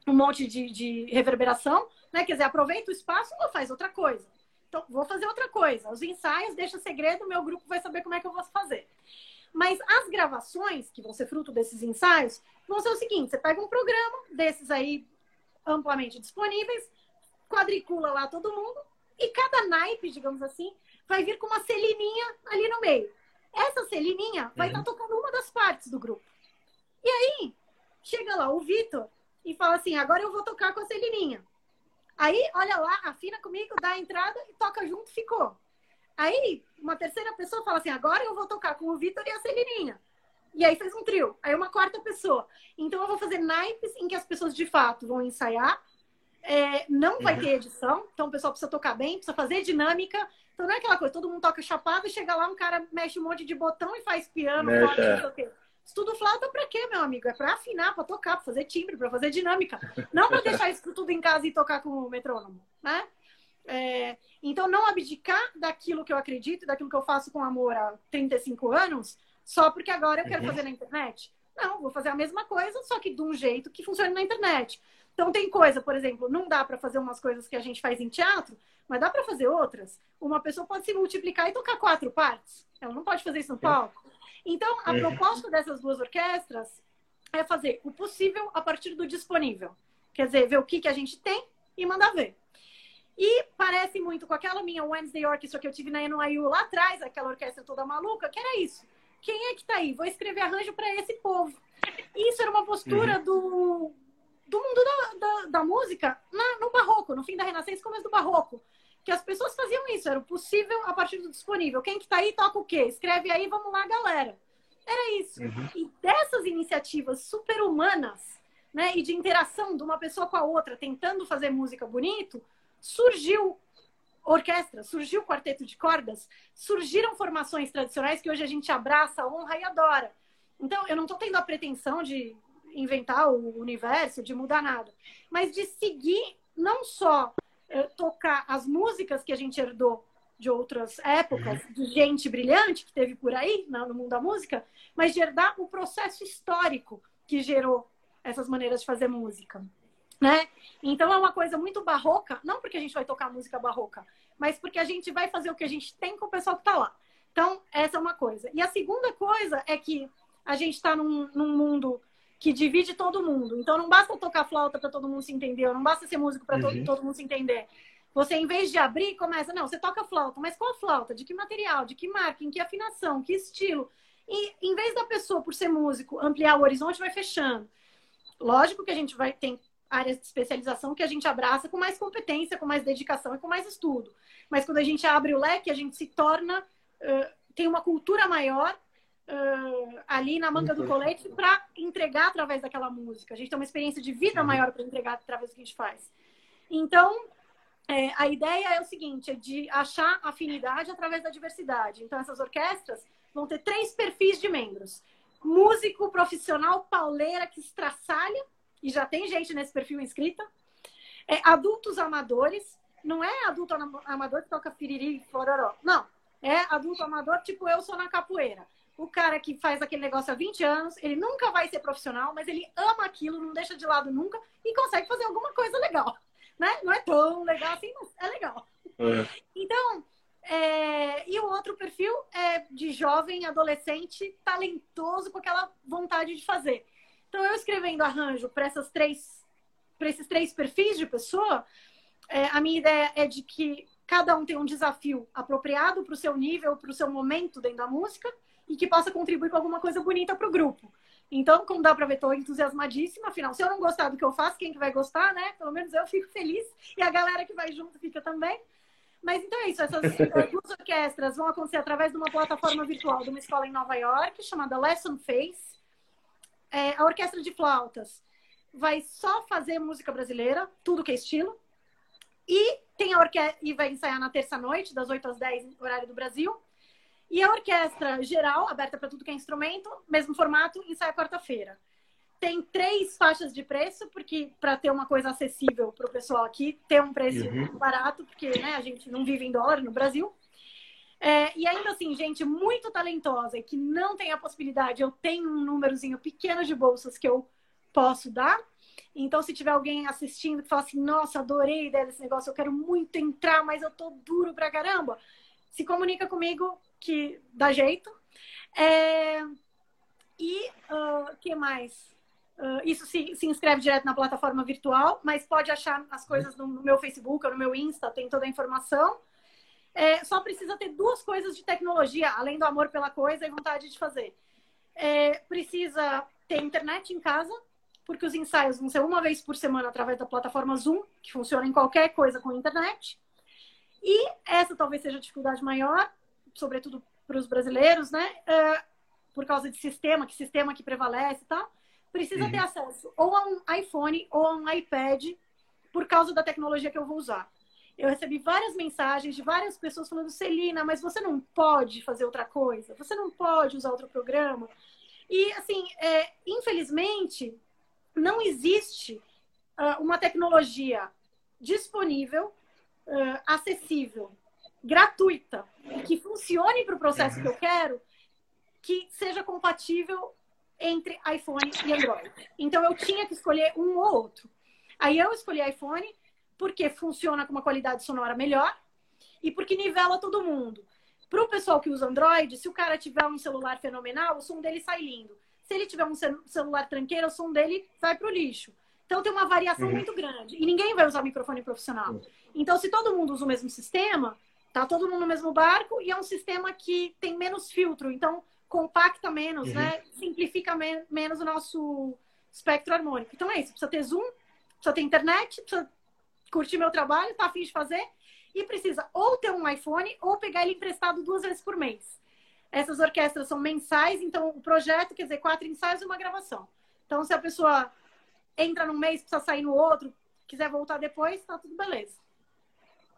um monte de, de reverberação, né? Quer dizer, aproveita o espaço ou faz outra coisa. Então, vou fazer outra coisa. Os ensaios, deixa segredo, meu grupo vai saber como é que eu vou fazer. Mas as gravações, que vão ser fruto desses ensaios, vão ser o seguinte: você pega um programa desses aí amplamente disponíveis, quadricula lá todo mundo, e cada naipe, digamos assim, vai vir com uma celininha ali no meio. Essa celininha vai estar uhum. tá tocando uma das partes do grupo. E aí, chega lá o Vitor e fala assim: agora eu vou tocar com a celininha. Aí, olha lá, afina comigo, dá a entrada e toca junto, ficou. Aí, uma terceira pessoa fala assim: agora eu vou tocar com o Vitor e a Celininha. E aí fez um trio. Aí uma quarta pessoa. Então eu vou fazer naipes em que as pessoas de fato vão ensaiar. É, não vai uhum. ter edição, então o pessoal precisa tocar bem, precisa fazer dinâmica. Então não é aquela coisa, todo mundo toca chapado e chega lá, um cara mexe um monte de botão e faz piano, Mexa. não sei o quê. Estudo flauta para quê, meu amigo? É para afinar, para tocar, para fazer timbre, para fazer dinâmica. Não para deixar isso tudo em casa e tocar com o metrônomo, né? É, então, não abdicar daquilo que eu acredito, daquilo que eu faço com amor há 35 anos, só porque agora eu quero uhum. fazer na internet. Não, vou fazer a mesma coisa, só que de um jeito que funcione na internet. Então, tem coisa, por exemplo, não dá para fazer umas coisas que a gente faz em teatro, mas dá para fazer outras. Uma pessoa pode se multiplicar e tocar quatro partes. Ela não pode fazer isso no palco. Então, a uhum. proposta dessas duas orquestras é fazer o possível a partir do disponível. Quer dizer, ver o que, que a gente tem e mandar ver. E parece muito com aquela minha Wednesday Orchestra que eu tive na NYU lá atrás, aquela orquestra toda maluca, que era isso. Quem é que tá aí? Vou escrever arranjo para esse povo. Isso era uma postura uhum. do, do mundo da, da, da música na, no barroco, no fim da Renascença, começo do barroco que as pessoas faziam isso, era o possível a partir do disponível. Quem que tá aí toca o quê? Escreve aí, vamos lá, galera. Era isso. Uhum. E dessas iniciativas super-humanas, né, e de interação de uma pessoa com a outra, tentando fazer música bonito, surgiu orquestra, surgiu quarteto de cordas, surgiram formações tradicionais que hoje a gente abraça, honra e adora. Então, eu não estou tendo a pretensão de inventar o universo, de mudar nada, mas de seguir não só é, tocar as músicas que a gente herdou de outras épocas, uhum. de gente brilhante que teve por aí no mundo da música, mas de herdar o processo histórico que gerou essas maneiras de fazer música. Né? Então é uma coisa muito barroca, não porque a gente vai tocar música barroca, mas porque a gente vai fazer o que a gente tem com o pessoal que está lá. Então, essa é uma coisa. E a segunda coisa é que a gente está num, num, mundo que divide todo mundo. Então, não basta tocar flauta para todo mundo se entender, não basta ser músico para uhum. todo, todo mundo se entender. Você, em vez de abrir, começa, não, você toca flauta, mas qual flauta? De que material? De que marca? Em que afinação? Que estilo? E em vez da pessoa, por ser músico, ampliar o horizonte, vai fechando. Lógico que a gente vai ter áreas de especialização que a gente abraça com mais competência, com mais dedicação e com mais estudo. Mas quando a gente abre o leque, a gente se torna, uh, tem uma cultura maior uh, ali na manga do colete para entregar através daquela música. A gente tem uma experiência de vida maior para entregar através do que a gente faz. Então, é, a ideia é o seguinte, é de achar afinidade através da diversidade. Então, essas orquestras vão ter três perfis de membros. Músico profissional pauleira que estraçalha, e já tem gente nesse perfil inscrita. É, adultos amadores, não é adulto amador que toca firiri e fororó. Não, é adulto amador tipo eu sou na capoeira. O cara que faz aquele negócio há 20 anos, ele nunca vai ser profissional, mas ele ama aquilo, não deixa de lado nunca e consegue fazer alguma coisa legal. Né? Não é tão legal assim, mas é legal. É. Então, é... e o outro perfil é de jovem, adolescente, talentoso, com aquela vontade de fazer. Então, eu escrevendo arranjo para essas três, para esses três perfis de pessoa, é, a minha ideia é de que cada um tem um desafio apropriado para o seu nível, para o seu momento dentro da música e que possa contribuir com alguma coisa bonita para o grupo. Então, como dá para ver, estou entusiasmadíssima. Afinal, se eu não gostar do que eu faço, quem que vai gostar, né? Pelo menos eu fico feliz e a galera que vai junto fica também. Mas então é isso, essas duas orquestras vão acontecer através de uma plataforma virtual de uma escola em Nova York chamada Lesson Face é, a orquestra de flautas vai só fazer música brasileira, tudo que é estilo. E tem a orquestra e vai ensaiar na terça-noite, das 8 às 10, horário do Brasil. E a orquestra geral, aberta para tudo que é instrumento, mesmo formato, ensaia quarta-feira. Tem três faixas de preço, porque para ter uma coisa acessível para o pessoal aqui, ter um preço uhum. barato, porque né, a gente não vive em dólar no Brasil. É, e ainda assim, gente muito talentosa e que não tem a possibilidade, eu tenho um númerozinho pequeno de bolsas que eu posso dar. Então, se tiver alguém assistindo que fala assim, nossa, adorei a ideia desse negócio, eu quero muito entrar, mas eu tô duro pra caramba, se comunica comigo que dá jeito. É... E o uh, que mais? Uh, isso se, se inscreve direto na plataforma virtual, mas pode achar as coisas no, no meu Facebook ou no meu Insta, tem toda a informação. É, só precisa ter duas coisas de tecnologia, além do amor pela coisa e vontade de fazer. É, precisa ter internet em casa, porque os ensaios vão ser uma vez por semana através da plataforma Zoom, que funciona em qualquer coisa com internet. E essa talvez seja a dificuldade maior, sobretudo para os brasileiros, né? É, por causa de sistema, que sistema que prevalece e tal. Precisa uhum. ter acesso ou a um iPhone ou a um iPad, por causa da tecnologia que eu vou usar eu recebi várias mensagens de várias pessoas falando, Celina, mas você não pode fazer outra coisa, você não pode usar outro programa. E, assim, é, infelizmente, não existe uh, uma tecnologia disponível, uh, acessível, gratuita, que funcione para o processo que eu quero, que seja compatível entre iPhone e Android. Então, eu tinha que escolher um ou outro. Aí eu escolhi iPhone porque funciona com uma qualidade sonora melhor e porque nivela todo mundo. Para o pessoal que usa Android, se o cara tiver um celular fenomenal, o som dele sai lindo. Se ele tiver um celular tranqueiro, o som dele vai para o lixo. Então tem uma variação uhum. muito grande. E ninguém vai usar microfone profissional. Uhum. Então, se todo mundo usa o mesmo sistema, tá todo mundo no mesmo barco e é um sistema que tem menos filtro. Então, compacta menos, uhum. né? Simplifica me menos o nosso espectro harmônico. Então é isso. Precisa ter zoom, precisa ter internet, precisa curtir meu trabalho, tá afim de fazer, e precisa ou ter um iPhone ou pegar ele emprestado duas vezes por mês. Essas orquestras são mensais, então o projeto quer dizer quatro ensaios e uma gravação. Então, se a pessoa entra num mês, precisa sair no outro, quiser voltar depois, tá tudo beleza.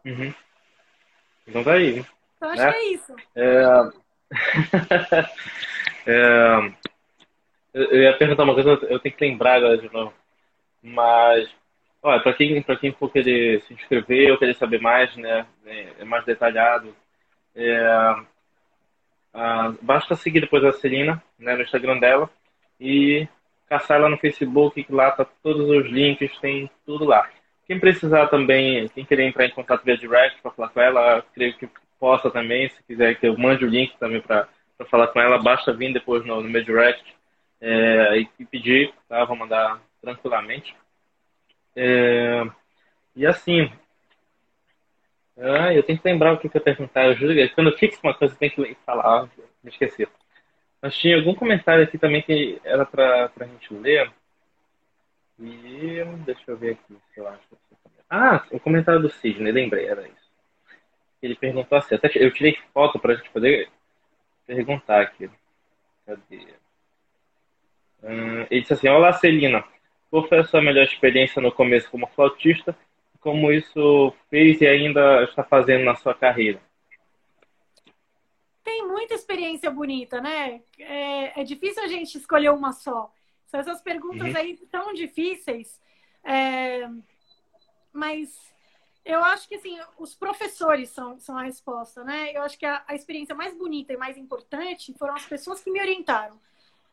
Uhum. Então tá aí. Então acho né? que é isso. É... é... Eu ia perguntar uma coisa, eu tenho que lembrar agora de novo. Mas Olha, para quem, quem for querer se inscrever ou querer saber mais, né, é, é mais detalhado, é, a, basta seguir depois a Celina né, no Instagram dela e caçar lá no Facebook, que lá tá todos os links, tem tudo lá. Quem precisar também, quem querer entrar em contato via direct para falar com ela, creio que possa também, se quiser que eu mande o link também para falar com ela, basta vir depois no, no meu direct é, e pedir, tá? Vou mandar tranquilamente. É, e assim, ah, eu tenho que lembrar o que, eu ia perguntar. Eu juro, quando eu fixo uma coisa, eu tenho que falar. Me esqueci. Mas tinha algum comentário aqui também que era para a gente ler. E deixa eu ver aqui se eu acho. Ah, o comentário do Sidney, lembrei, era isso. Ele perguntou assim, até eu tirei foto para a gente poder perguntar aqui. Cadê? Hum, ele disse assim, Olá Celina, qual foi a sua melhor experiência no começo como flautista? Como isso fez e ainda está fazendo na sua carreira? Tem muita experiência bonita, né? É, é difícil a gente escolher uma só. São essas perguntas uhum. aí tão difíceis. É... Mas eu acho que assim, os professores são, são a resposta, né? Eu acho que a, a experiência mais bonita e mais importante foram as pessoas que me orientaram,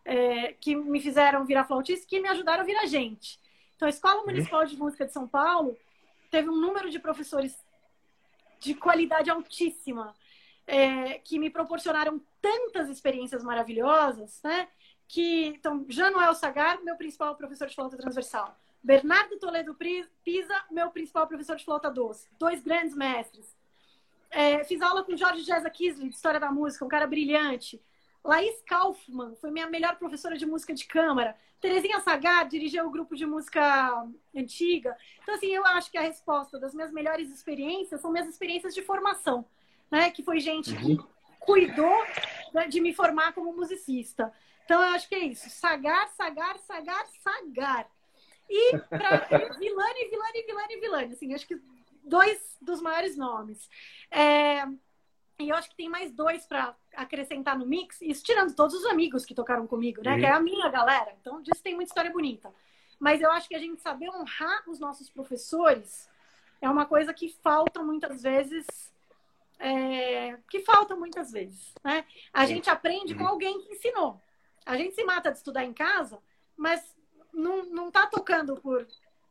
é, que me fizeram virar flautista, que me ajudaram a virar gente. Então, a Escola uhum. Municipal de Música de São Paulo teve um número de professores de qualidade altíssima, é, que me proporcionaram tantas experiências maravilhosas, né? Que, então, Januel Sagar, meu principal professor de flauta transversal. Bernardo Toledo Pisa, meu principal professor de flauta doce. Dois grandes mestres. É, fiz aula com Jorge Jeza Kisley, de História da Música, um cara brilhante. Laís Kaufmann foi minha melhor professora de música de câmara. Terezinha Sagar dirigiu o grupo de música antiga. Então, assim, eu acho que a resposta das minhas melhores experiências são minhas experiências de formação, né? Que foi gente que uhum. cuidou de me formar como musicista. Então, eu acho que é isso. Sagar, Sagar, Sagar, Sagar. E para Vilani, Vilani, Vilani, Vilani. Assim, acho que dois dos maiores nomes. É, e eu acho que tem mais dois para acrescentar no mix, isso tirando todos os amigos que tocaram comigo, né? Uhum. Que é a minha galera. Então, disso tem muita história bonita. Mas eu acho que a gente saber honrar os nossos professores é uma coisa que falta muitas vezes. É, que falta muitas vezes, né? A gente aprende com uhum. alguém que ensinou. A gente se mata de estudar em casa, mas não, não tá tocando por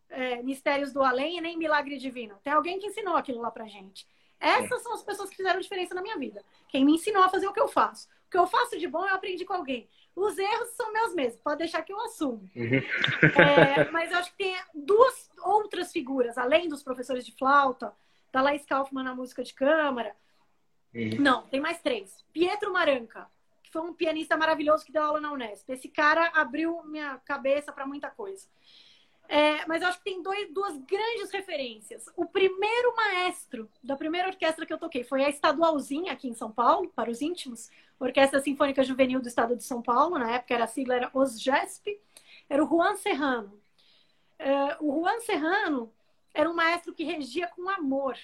é, mistérios do além e nem milagre divino. Tem alguém que ensinou aquilo lá pra gente. Essas são as pessoas que fizeram diferença na minha vida. Quem me ensinou a fazer o que eu faço. O que eu faço de bom eu aprendi com alguém. Os erros são meus mesmos, pode deixar que eu assumo. Uhum. É, mas eu acho que tem duas outras figuras, além dos professores de flauta, da Laís Kaufmann na música de câmara. Uhum. Não, tem mais três. Pietro Maranca, que foi um pianista maravilhoso que deu aula na Unesp. Esse cara abriu minha cabeça para muita coisa. É, mas eu acho que tem dois, duas grandes referências. O primeiro maestro da primeira orquestra que eu toquei foi a Estadualzinha, aqui em São Paulo, para os íntimos, Orquestra Sinfônica Juvenil do Estado de São Paulo, na época era a sigla era OSGESP, era o Juan Serrano. É, o Juan Serrano era um maestro que regia com amor,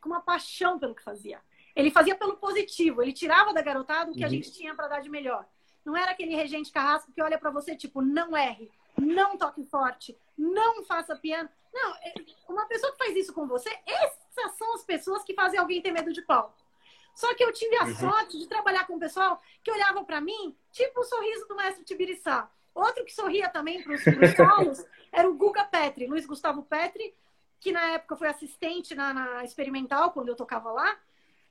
com uma paixão pelo que fazia. Ele fazia pelo positivo, ele tirava da garotada o que uhum. a gente tinha para dar de melhor. Não era aquele regente carrasco que olha para você tipo, não erre, não toque forte, não faça piano. Não, é, uma pessoa que faz isso com você, essas são as pessoas que fazem alguém ter medo de palco. Só que eu tive a uhum. sorte de trabalhar com um pessoal que olhava para mim, tipo o sorriso do mestre Tibiriçá. Outro que sorria também para os solos era o Guga Petri, Luiz Gustavo Petri, que na época foi assistente na, na experimental, quando eu tocava lá.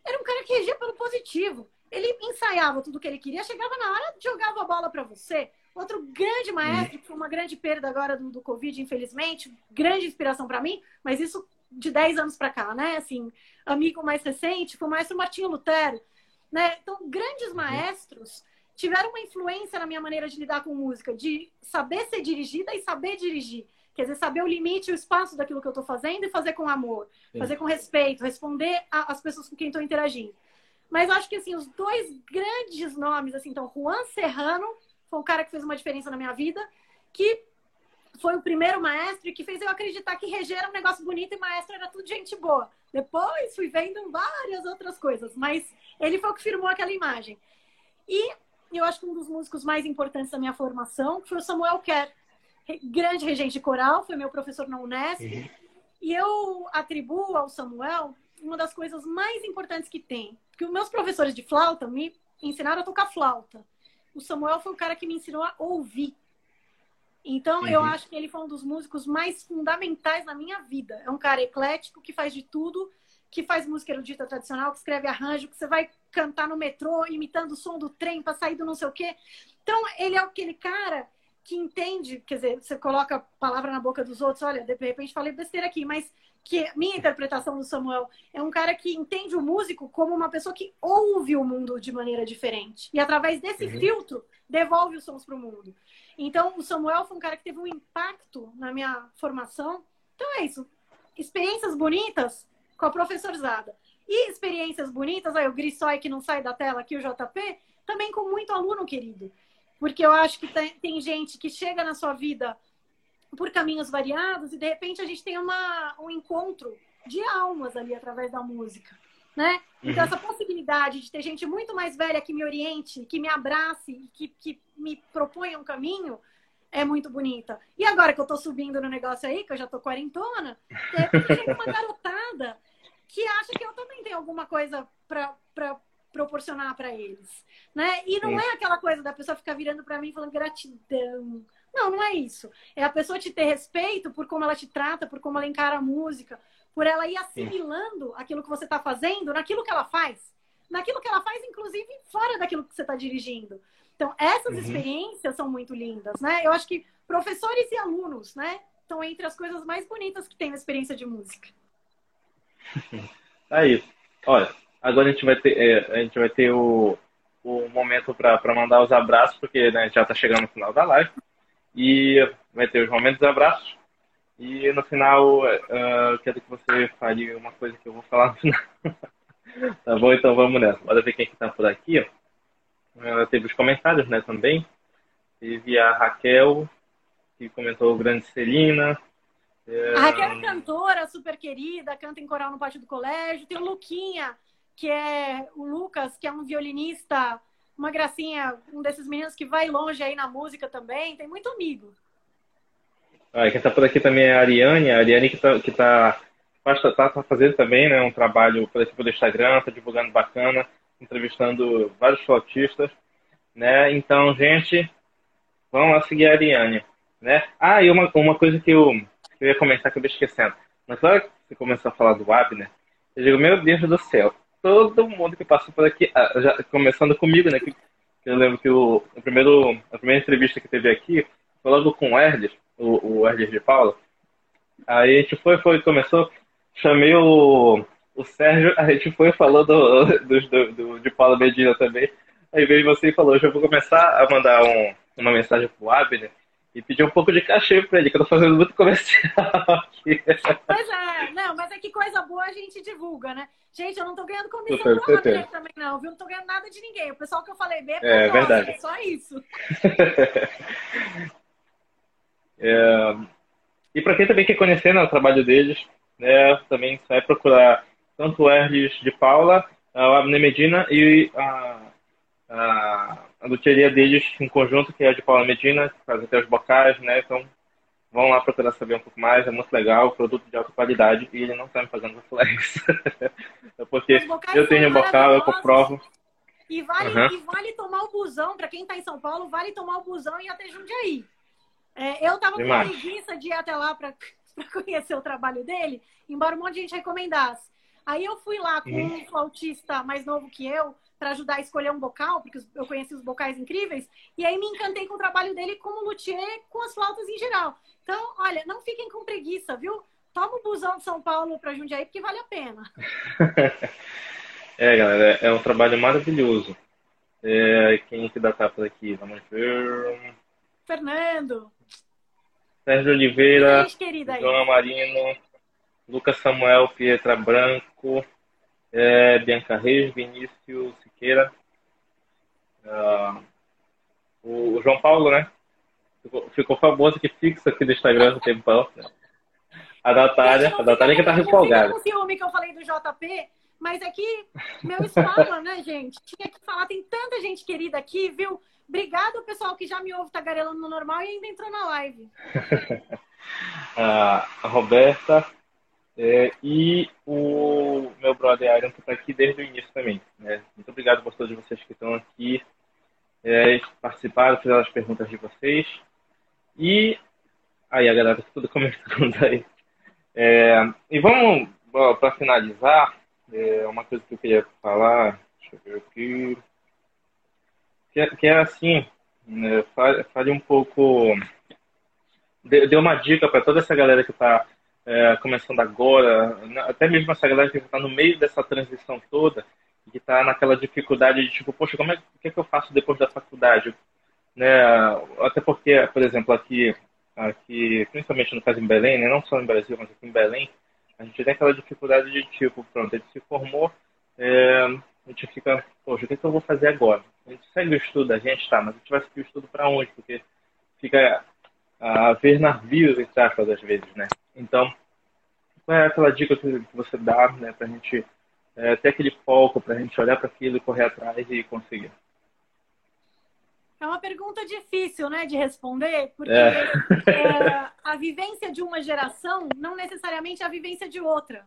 Era um cara que regia pelo positivo. Ele ensaiava tudo que ele queria, chegava na hora, jogava a bola para você. Outro grande maestro, que foi uma grande perda agora do, do Covid, infelizmente, grande inspiração para mim, mas isso de 10 anos para cá, né? Assim, amigo mais recente, foi o maestro Martinho Lutero, né? Então, grandes uhum. maestros tiveram uma influência na minha maneira de lidar com música, de saber ser dirigida e saber dirigir. Quer dizer, saber o limite e o espaço daquilo que eu estou fazendo e fazer com amor, Sim. fazer com respeito, responder às pessoas com quem estou interagindo. Mas acho que, assim, os dois grandes nomes, assim, então, Juan Serrano foi um cara que fez uma diferença na minha vida, que foi o primeiro maestro e que fez eu acreditar que reger era um negócio bonito e maestro era tudo gente boa. Depois fui vendo várias outras coisas, mas ele foi o que firmou aquela imagem. E eu acho que um dos músicos mais importantes da minha formação foi o Samuel Kerr, grande regente de coral, foi meu professor na Unesp. Uhum. E eu atribuo ao Samuel uma das coisas mais importantes que tem. Porque os meus professores de flauta me ensinaram a tocar flauta o Samuel foi o cara que me ensinou a ouvir. Então, uhum. eu acho que ele foi um dos músicos mais fundamentais na minha vida. É um cara eclético que faz de tudo, que faz música erudita tradicional, que escreve arranjo, que você vai cantar no metrô imitando o som do trem para sair do não sei o quê. Então, ele é aquele cara que entende, quer dizer, você coloca a palavra na boca dos outros, olha, de repente falei besteira aqui, mas que minha interpretação do Samuel é um cara que entende o músico como uma pessoa que ouve o mundo de maneira diferente. E através desse uhum. filtro, devolve os sons para o mundo. Então, o Samuel foi um cara que teve um impacto na minha formação. Então é isso. Experiências bonitas com a professorizada. E experiências bonitas, aí o Grissói que não sai da tela aqui, o JP, também com muito aluno querido. Porque eu acho que tem, tem gente que chega na sua vida por caminhos variados e de repente a gente tem uma, um encontro de almas ali através da música, né? Então uhum. essa possibilidade de ter gente muito mais velha que me oriente, que me abrace, que, que me proponha um caminho é muito bonita. E agora que eu tô subindo no negócio aí, que eu já tô quarentona, de repente tem uma garotada que acha que eu também tenho alguma coisa para proporcionar para eles, né? E não é aquela coisa da pessoa ficar virando para mim falando gratidão, não, não é isso. É a pessoa te ter respeito por como ela te trata, por como ela encara a música, por ela ir assimilando Sim. aquilo que você está fazendo, naquilo que ela faz. Naquilo que ela faz, inclusive, fora daquilo que você está dirigindo. Então, essas uhum. experiências são muito lindas, né? Eu acho que professores e alunos, né? Estão entre as coisas mais bonitas que tem na experiência de música. É isso. Olha, agora a gente vai ter, é, a gente vai ter o, o momento para mandar os abraços, porque né, já está chegando no final da live. E vai ter os momentos de abraços. E no final, uh, quero que você fale uma coisa que eu vou falar no final. tá bom? Então vamos nessa. Bora ver quem está por aqui. Uh, teve os comentários, né, também. Teve a Raquel, que comentou o Grande Celina. A Raquel é cantora, super querida, canta em coral no pátio do colégio. Tem o Luquinha, que é o Lucas, que é um violinista uma gracinha, um desses meninos que vai longe aí na música também, tem muito amigo. Ah, quem está por aqui também é a Ariane, a Ariane que está que tá, tá, tá fazendo também né, um trabalho por aqui pelo Instagram, está divulgando bacana, entrevistando vários flautistas, né? Então, gente, vamos lá seguir a Ariane, né? Ah, e uma, uma coisa que eu, que eu ia comentar que eu ia esquecendo. Mas hora que você começou a falar do Abner, eu digo, meu Deus do céu, todo mundo que passou por aqui, ah, já, começando comigo, né? Que, eu lembro que o, o, primeiro, a primeira entrevista que teve aqui foi logo com o Erles, o, o Erles de Paula. Aí a gente foi, foi, começou, chamei o, o Sérgio, a gente foi falando do, do, do, de Paula Medina também. Aí veio você e falou, já vou começar a mandar um, uma mensagem pro Abner e pedir um pouco de cachê pra ele, que eu tô fazendo muito comercial aqui. Pois é, não, mas é que coisa boa a gente divulga, né? Gente, eu não tô ganhando comissão do Abner também, não, viu? Não tô ganhando nada de ninguém. O pessoal que eu falei bem é, é verdade. é só isso. é... E para quem também quer conhecer né, o trabalho deles, né, também vai procurar tanto o Erles de Paula, o Abner Medina e a, a a luteria deles em conjunto, que é a de Paula Medina, que faz até os bocais, né? Então, vão lá procurar saber um pouco mais, é muito legal, produto de alta qualidade, e ele não está me fazendo flex. Porque eu tenho um bocal, eu comprovo. E vale, uhum. e vale tomar o busão, para quem está em São Paulo, vale tomar o busão e ir até Jundiaí. É, eu tava Demais. com preguiça de ir até lá para conhecer o trabalho dele, embora um monte de gente recomendasse. Aí eu fui lá com uhum. um flautista mais novo que eu, para ajudar a escolher um bocal, porque eu conheci os bocais incríveis, e aí me encantei com o trabalho dele como luthier com as flautas em geral. Então, olha, não fiquem com preguiça, viu? Toma o busão de São Paulo para Jundiaí, porque vale a pena. é, galera, é um trabalho maravilhoso. É, quem que dá tapa aqui? Vamos ver. Fernando. Sérgio Oliveira. Gente Joana Marino. Lucas Samuel Pietra Branco. É, Bianca Reis, Vinícius Siqueira, uh, o, João Paulo, né? Ficou, ficou famoso que fixa aqui no Instagram no tempão. A Natália, a Natália que tá empolgada. Eu ciúme que eu falei do JP, mas é que meu espalma, né, gente? Tinha que falar, tem tanta gente querida aqui, viu? Obrigado, pessoal que já me ouve tagarelando no normal e ainda entrou na live. a Roberta, é, e o meu brother Aaron, que está aqui desde o início também. Né? Muito obrigado por todos vocês que estão aqui, é, participaram, fizeram as perguntas de vocês. E aí a galera tá tudo começando aí. É, e vamos, para finalizar, é, uma coisa que eu queria falar, deixa eu ver aqui, que é, que é assim, né, fale, fale um pouco, dê, dê uma dica para toda essa galera que está é, começando agora, até mesmo essa galera que está no meio dessa transição toda, que está naquela dificuldade de tipo, poxa, como é, que, é que eu faço depois da faculdade? Né? Até porque, por exemplo, aqui, aqui principalmente no caso em Belém, né? não só no Brasil, mas aqui em Belém, a gente tem aquela dificuldade de tipo, pronto, ele se formou, é, a gente fica, poxa, o que, é que eu vou fazer agora? A gente segue o estudo, a gente tá, mas a gente vai seguir o estudo para onde? Porque fica a ver navios, entre aspas, às vezes, né? Então, qual é aquela dica que você dá, né, pra gente é, ter aquele foco, pra gente olhar para aquilo, correr atrás e conseguir? É uma pergunta difícil, né, de responder, porque é. É, a vivência de uma geração não necessariamente é a vivência de outra.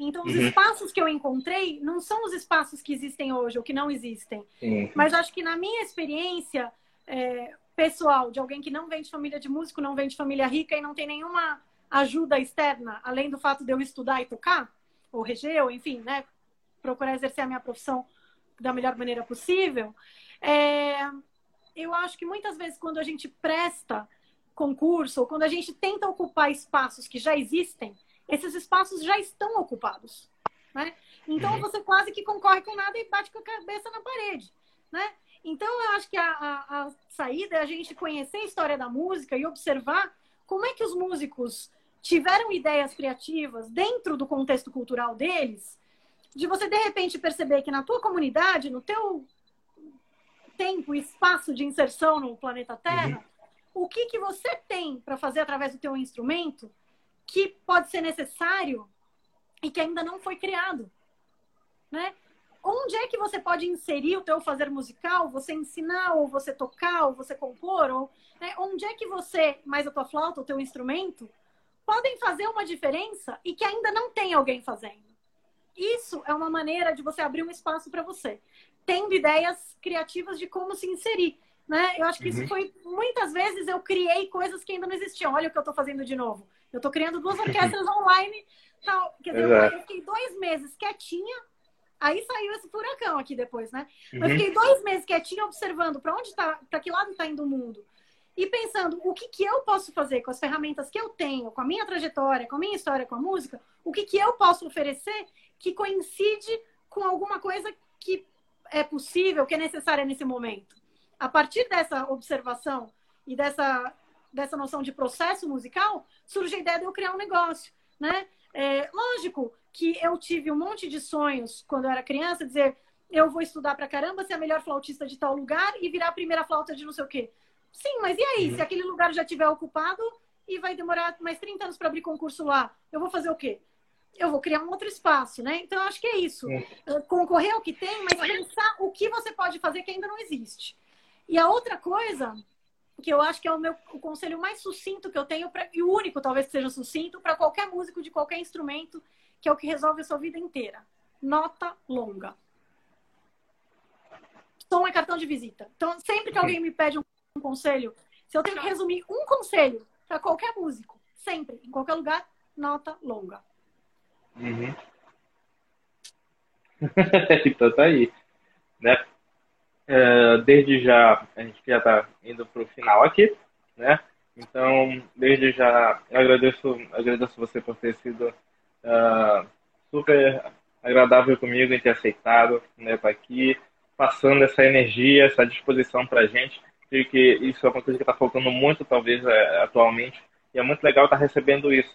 Então, os uhum. espaços que eu encontrei não são os espaços que existem hoje ou que não existem. Uhum. Mas acho que na minha experiência é, pessoal, de alguém que não vem de família de músico, não vem de família rica e não tem nenhuma ajuda externa, além do fato de eu estudar e tocar, ou reger, ou enfim, né, procurar exercer a minha profissão da melhor maneira possível, é, eu acho que muitas vezes quando a gente presta concurso ou quando a gente tenta ocupar espaços que já existem, esses espaços já estão ocupados, né? Então uhum. você quase que concorre com nada e bate com a cabeça na parede, né? Então eu acho que a, a, a saída é a gente conhecer a história da música e observar como é que os músicos tiveram ideias criativas dentro do contexto cultural deles, de você de repente perceber que na tua comunidade, no teu tempo e espaço de inserção no planeta Terra, uhum. o que, que você tem para fazer através do teu instrumento que pode ser necessário e que ainda não foi criado, né? Onde é que você pode inserir o teu fazer musical, você ensinar, ou você tocar, ou você compor, ou né? onde é que você, mais a tua flauta, o teu instrumento, podem fazer uma diferença e que ainda não tem alguém fazendo. Isso é uma maneira de você abrir um espaço para você tendo ideias criativas de como se inserir. Né? Eu acho que uhum. isso foi muitas vezes eu criei coisas que ainda não existiam. Olha o que eu estou fazendo de novo. Eu estou criando duas orquestras online. Tal. Quer dizer, eu fiquei dois meses quietinha. Aí saiu esse furacão aqui depois, né? Uhum. Eu fiquei dois meses quietinha observando para onde está, para que lado está indo o mundo. E pensando o que, que eu posso fazer com as ferramentas que eu tenho, com a minha trajetória, com a minha história, com a música, o que, que eu posso oferecer que coincide com alguma coisa que é possível, que é necessária nesse momento. A partir dessa observação e dessa, dessa noção de processo musical, surge a ideia de eu criar um negócio, né? É, lógico que eu tive um monte de sonhos quando eu era criança, dizer eu vou estudar pra caramba, ser a melhor flautista de tal lugar e virar a primeira flauta de não sei o quê. Sim, mas e aí? Uhum. Se aquele lugar já tiver ocupado e vai demorar mais 30 anos para abrir concurso lá, eu vou fazer o quê? eu vou criar um outro espaço, né? Então, eu acho que é isso. Eh, concorrer ao que tem, mas pensar o que você pode fazer que ainda não existe. E a outra coisa, que eu acho que é o meu o conselho mais sucinto que eu tenho, pra, e o único talvez que seja sucinto, para qualquer músico de qualquer instrumento, que é o que resolve a sua vida inteira. Nota longa. Som é cartão de visita. Então, sempre que alguém me pede um, conselho, se eu tenho que resumir um conselho para qualquer músico, sempre, em qualquer lugar, nota longa. Uhum. então tá aí. Né? É, desde já, a gente já está indo para o final aqui, né? Então, desde já, eu agradeço, agradeço você por ter sido uh, super agradável comigo em ter aceitado, né, estar tá aqui, passando essa energia, essa disposição para a gente, de que isso é uma coisa que está faltando muito, talvez, é, atualmente, e é muito legal estar tá recebendo isso,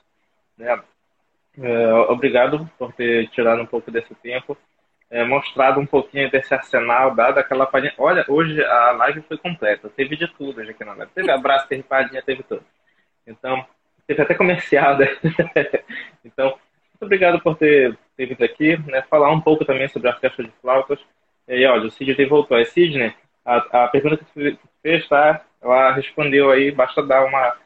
né? É, obrigado por ter tirado um pouco desse tempo, é, mostrado um pouquinho desse arsenal, dado aquela palhinha. Olha, hoje a live foi completa, teve de tudo aqui na live. Teve abraço, teve palhinha, teve tudo. Então, teve até comercial, né? então, obrigado por ter, ter vindo aqui, né? Falar um pouco também sobre a festa de flautas. E olha, o Sidney voltou. É Sidney, a, a pergunta que você fez, tá? Ela respondeu aí, basta dar uma,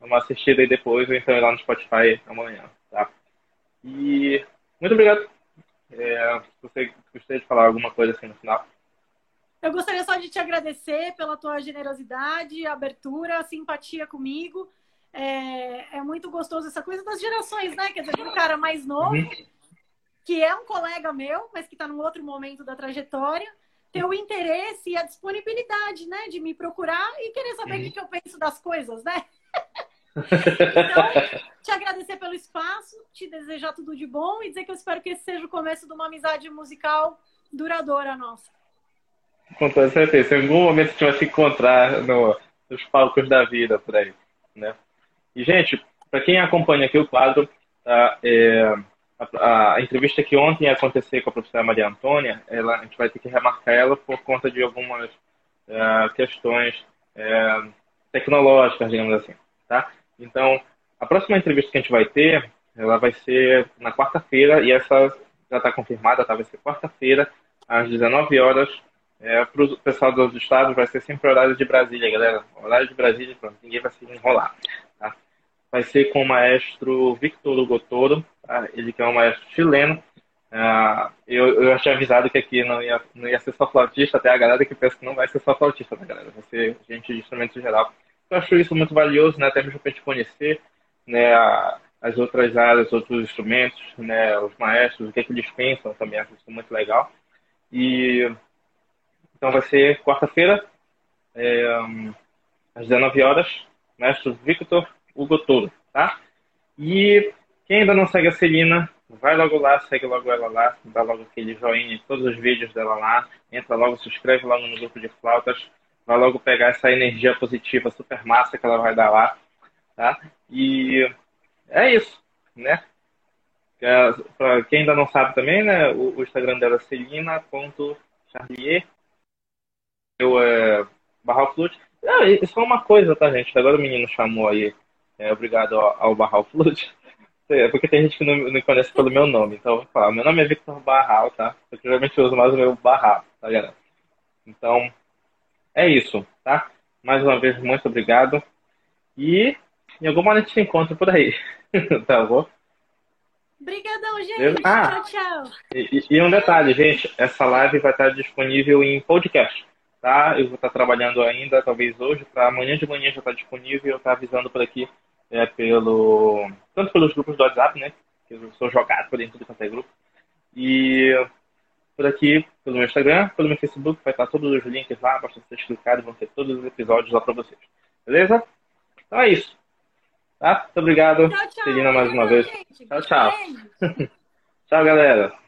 uma assistida aí depois, ou então ir lá no Spotify amanhã, tá? E muito obrigado. É, você gostaria de falar alguma coisa assim no final? eu gostaria só de te agradecer pela tua generosidade, abertura, simpatia comigo. É, é muito gostoso essa coisa das gerações, né? Quer dizer, um cara mais novo, uhum. que é um colega meu, mas que está num outro momento da trajetória, ter o interesse e a disponibilidade, né? De me procurar e querer saber uhum. o que eu penso das coisas, né? então, te agradecer pelo espaço, te desejar tudo de bom e dizer que eu espero que esse seja o começo de uma amizade musical duradoura nossa. Com toda certeza. Em algum momento a gente vai se encontrar no, nos palcos da vida por aí, né? E, gente, para quem acompanha aqui o quadro, tá, é, a, a, entrevista que ontem ia acontecer com a professora Maria Antônia, ela, a gente vai ter que remarcar ela por conta de algumas é, questões é, tecnológicas, digamos assim, tá? Então, a próxima entrevista que a gente vai ter, ela vai ser na quarta-feira, e essa já está confirmada, tá? Vai ser quarta-feira, às 19 horas, é, para o pessoal dos estados vai ser sempre horário de Brasília, galera. Horário de Brasília, pronto, ninguém vai se enrolar vai ser com o maestro Victor Hugo Toro, tá? ele que é um maestro chileno. Uh, eu, eu achei avisado que aqui não ia, não ia ser só flautista, até a galera que pensa que não vai ser só flautista, né, galera? Vai ser gente de instrumentos em geral. Eu acho isso muito valioso, né, até mesmo para a gente conhecer né, as outras áreas, outros instrumentos, né, os maestros, o que, é que eles pensam também, acho isso muito legal. E então vai ser quarta-feira, é, às 19 horas, maestro Victor Hugo Toro, tá? E quem ainda não segue a Celina, vai logo lá, segue logo ela lá, dá logo aquele joinha em todos os vídeos dela lá, entra logo, se inscreve logo no grupo de flautas, vai logo pegar essa energia positiva super massa que ela vai dar lá, tá? E é isso, né? É, Para quem ainda não sabe também, né, o, Instagram dela é celina.charlier, eu é barra flute. Ah, isso é uma coisa, tá, gente? Agora o menino chamou aí é, obrigado ao, ao Barral Flute. É porque tem gente que não me conhece pelo meu nome, então eu vou falar. Meu nome é Victor Barral, tá? Eu geralmente uso mais o meu Barral, tá ligado? Então, é isso, tá? Mais uma vez, muito obrigado. E em algum momento a gente se encontra por aí, tá bom? Obrigadão, gente. Ah, tchau, tchau. E, e, um detalhe, gente, essa live vai estar disponível em podcast tá? Eu vou estar trabalhando ainda, talvez hoje, para amanhã de manhã já estar tá disponível. Eu estar avisando por aqui, é, pelo, tanto pelos grupos do WhatsApp, né? Que eu sou jogado por dentro do quanto é grupo. E por aqui, pelo meu Instagram, pelo meu Facebook, vai estar todos os links lá, basta vocês clicarem, vão ter todos os episódios lá para vocês. Beleza? Então é isso. Tá? Muito obrigado, tchau. mais uma vez. Gente. Tchau, tchau. tchau, galera.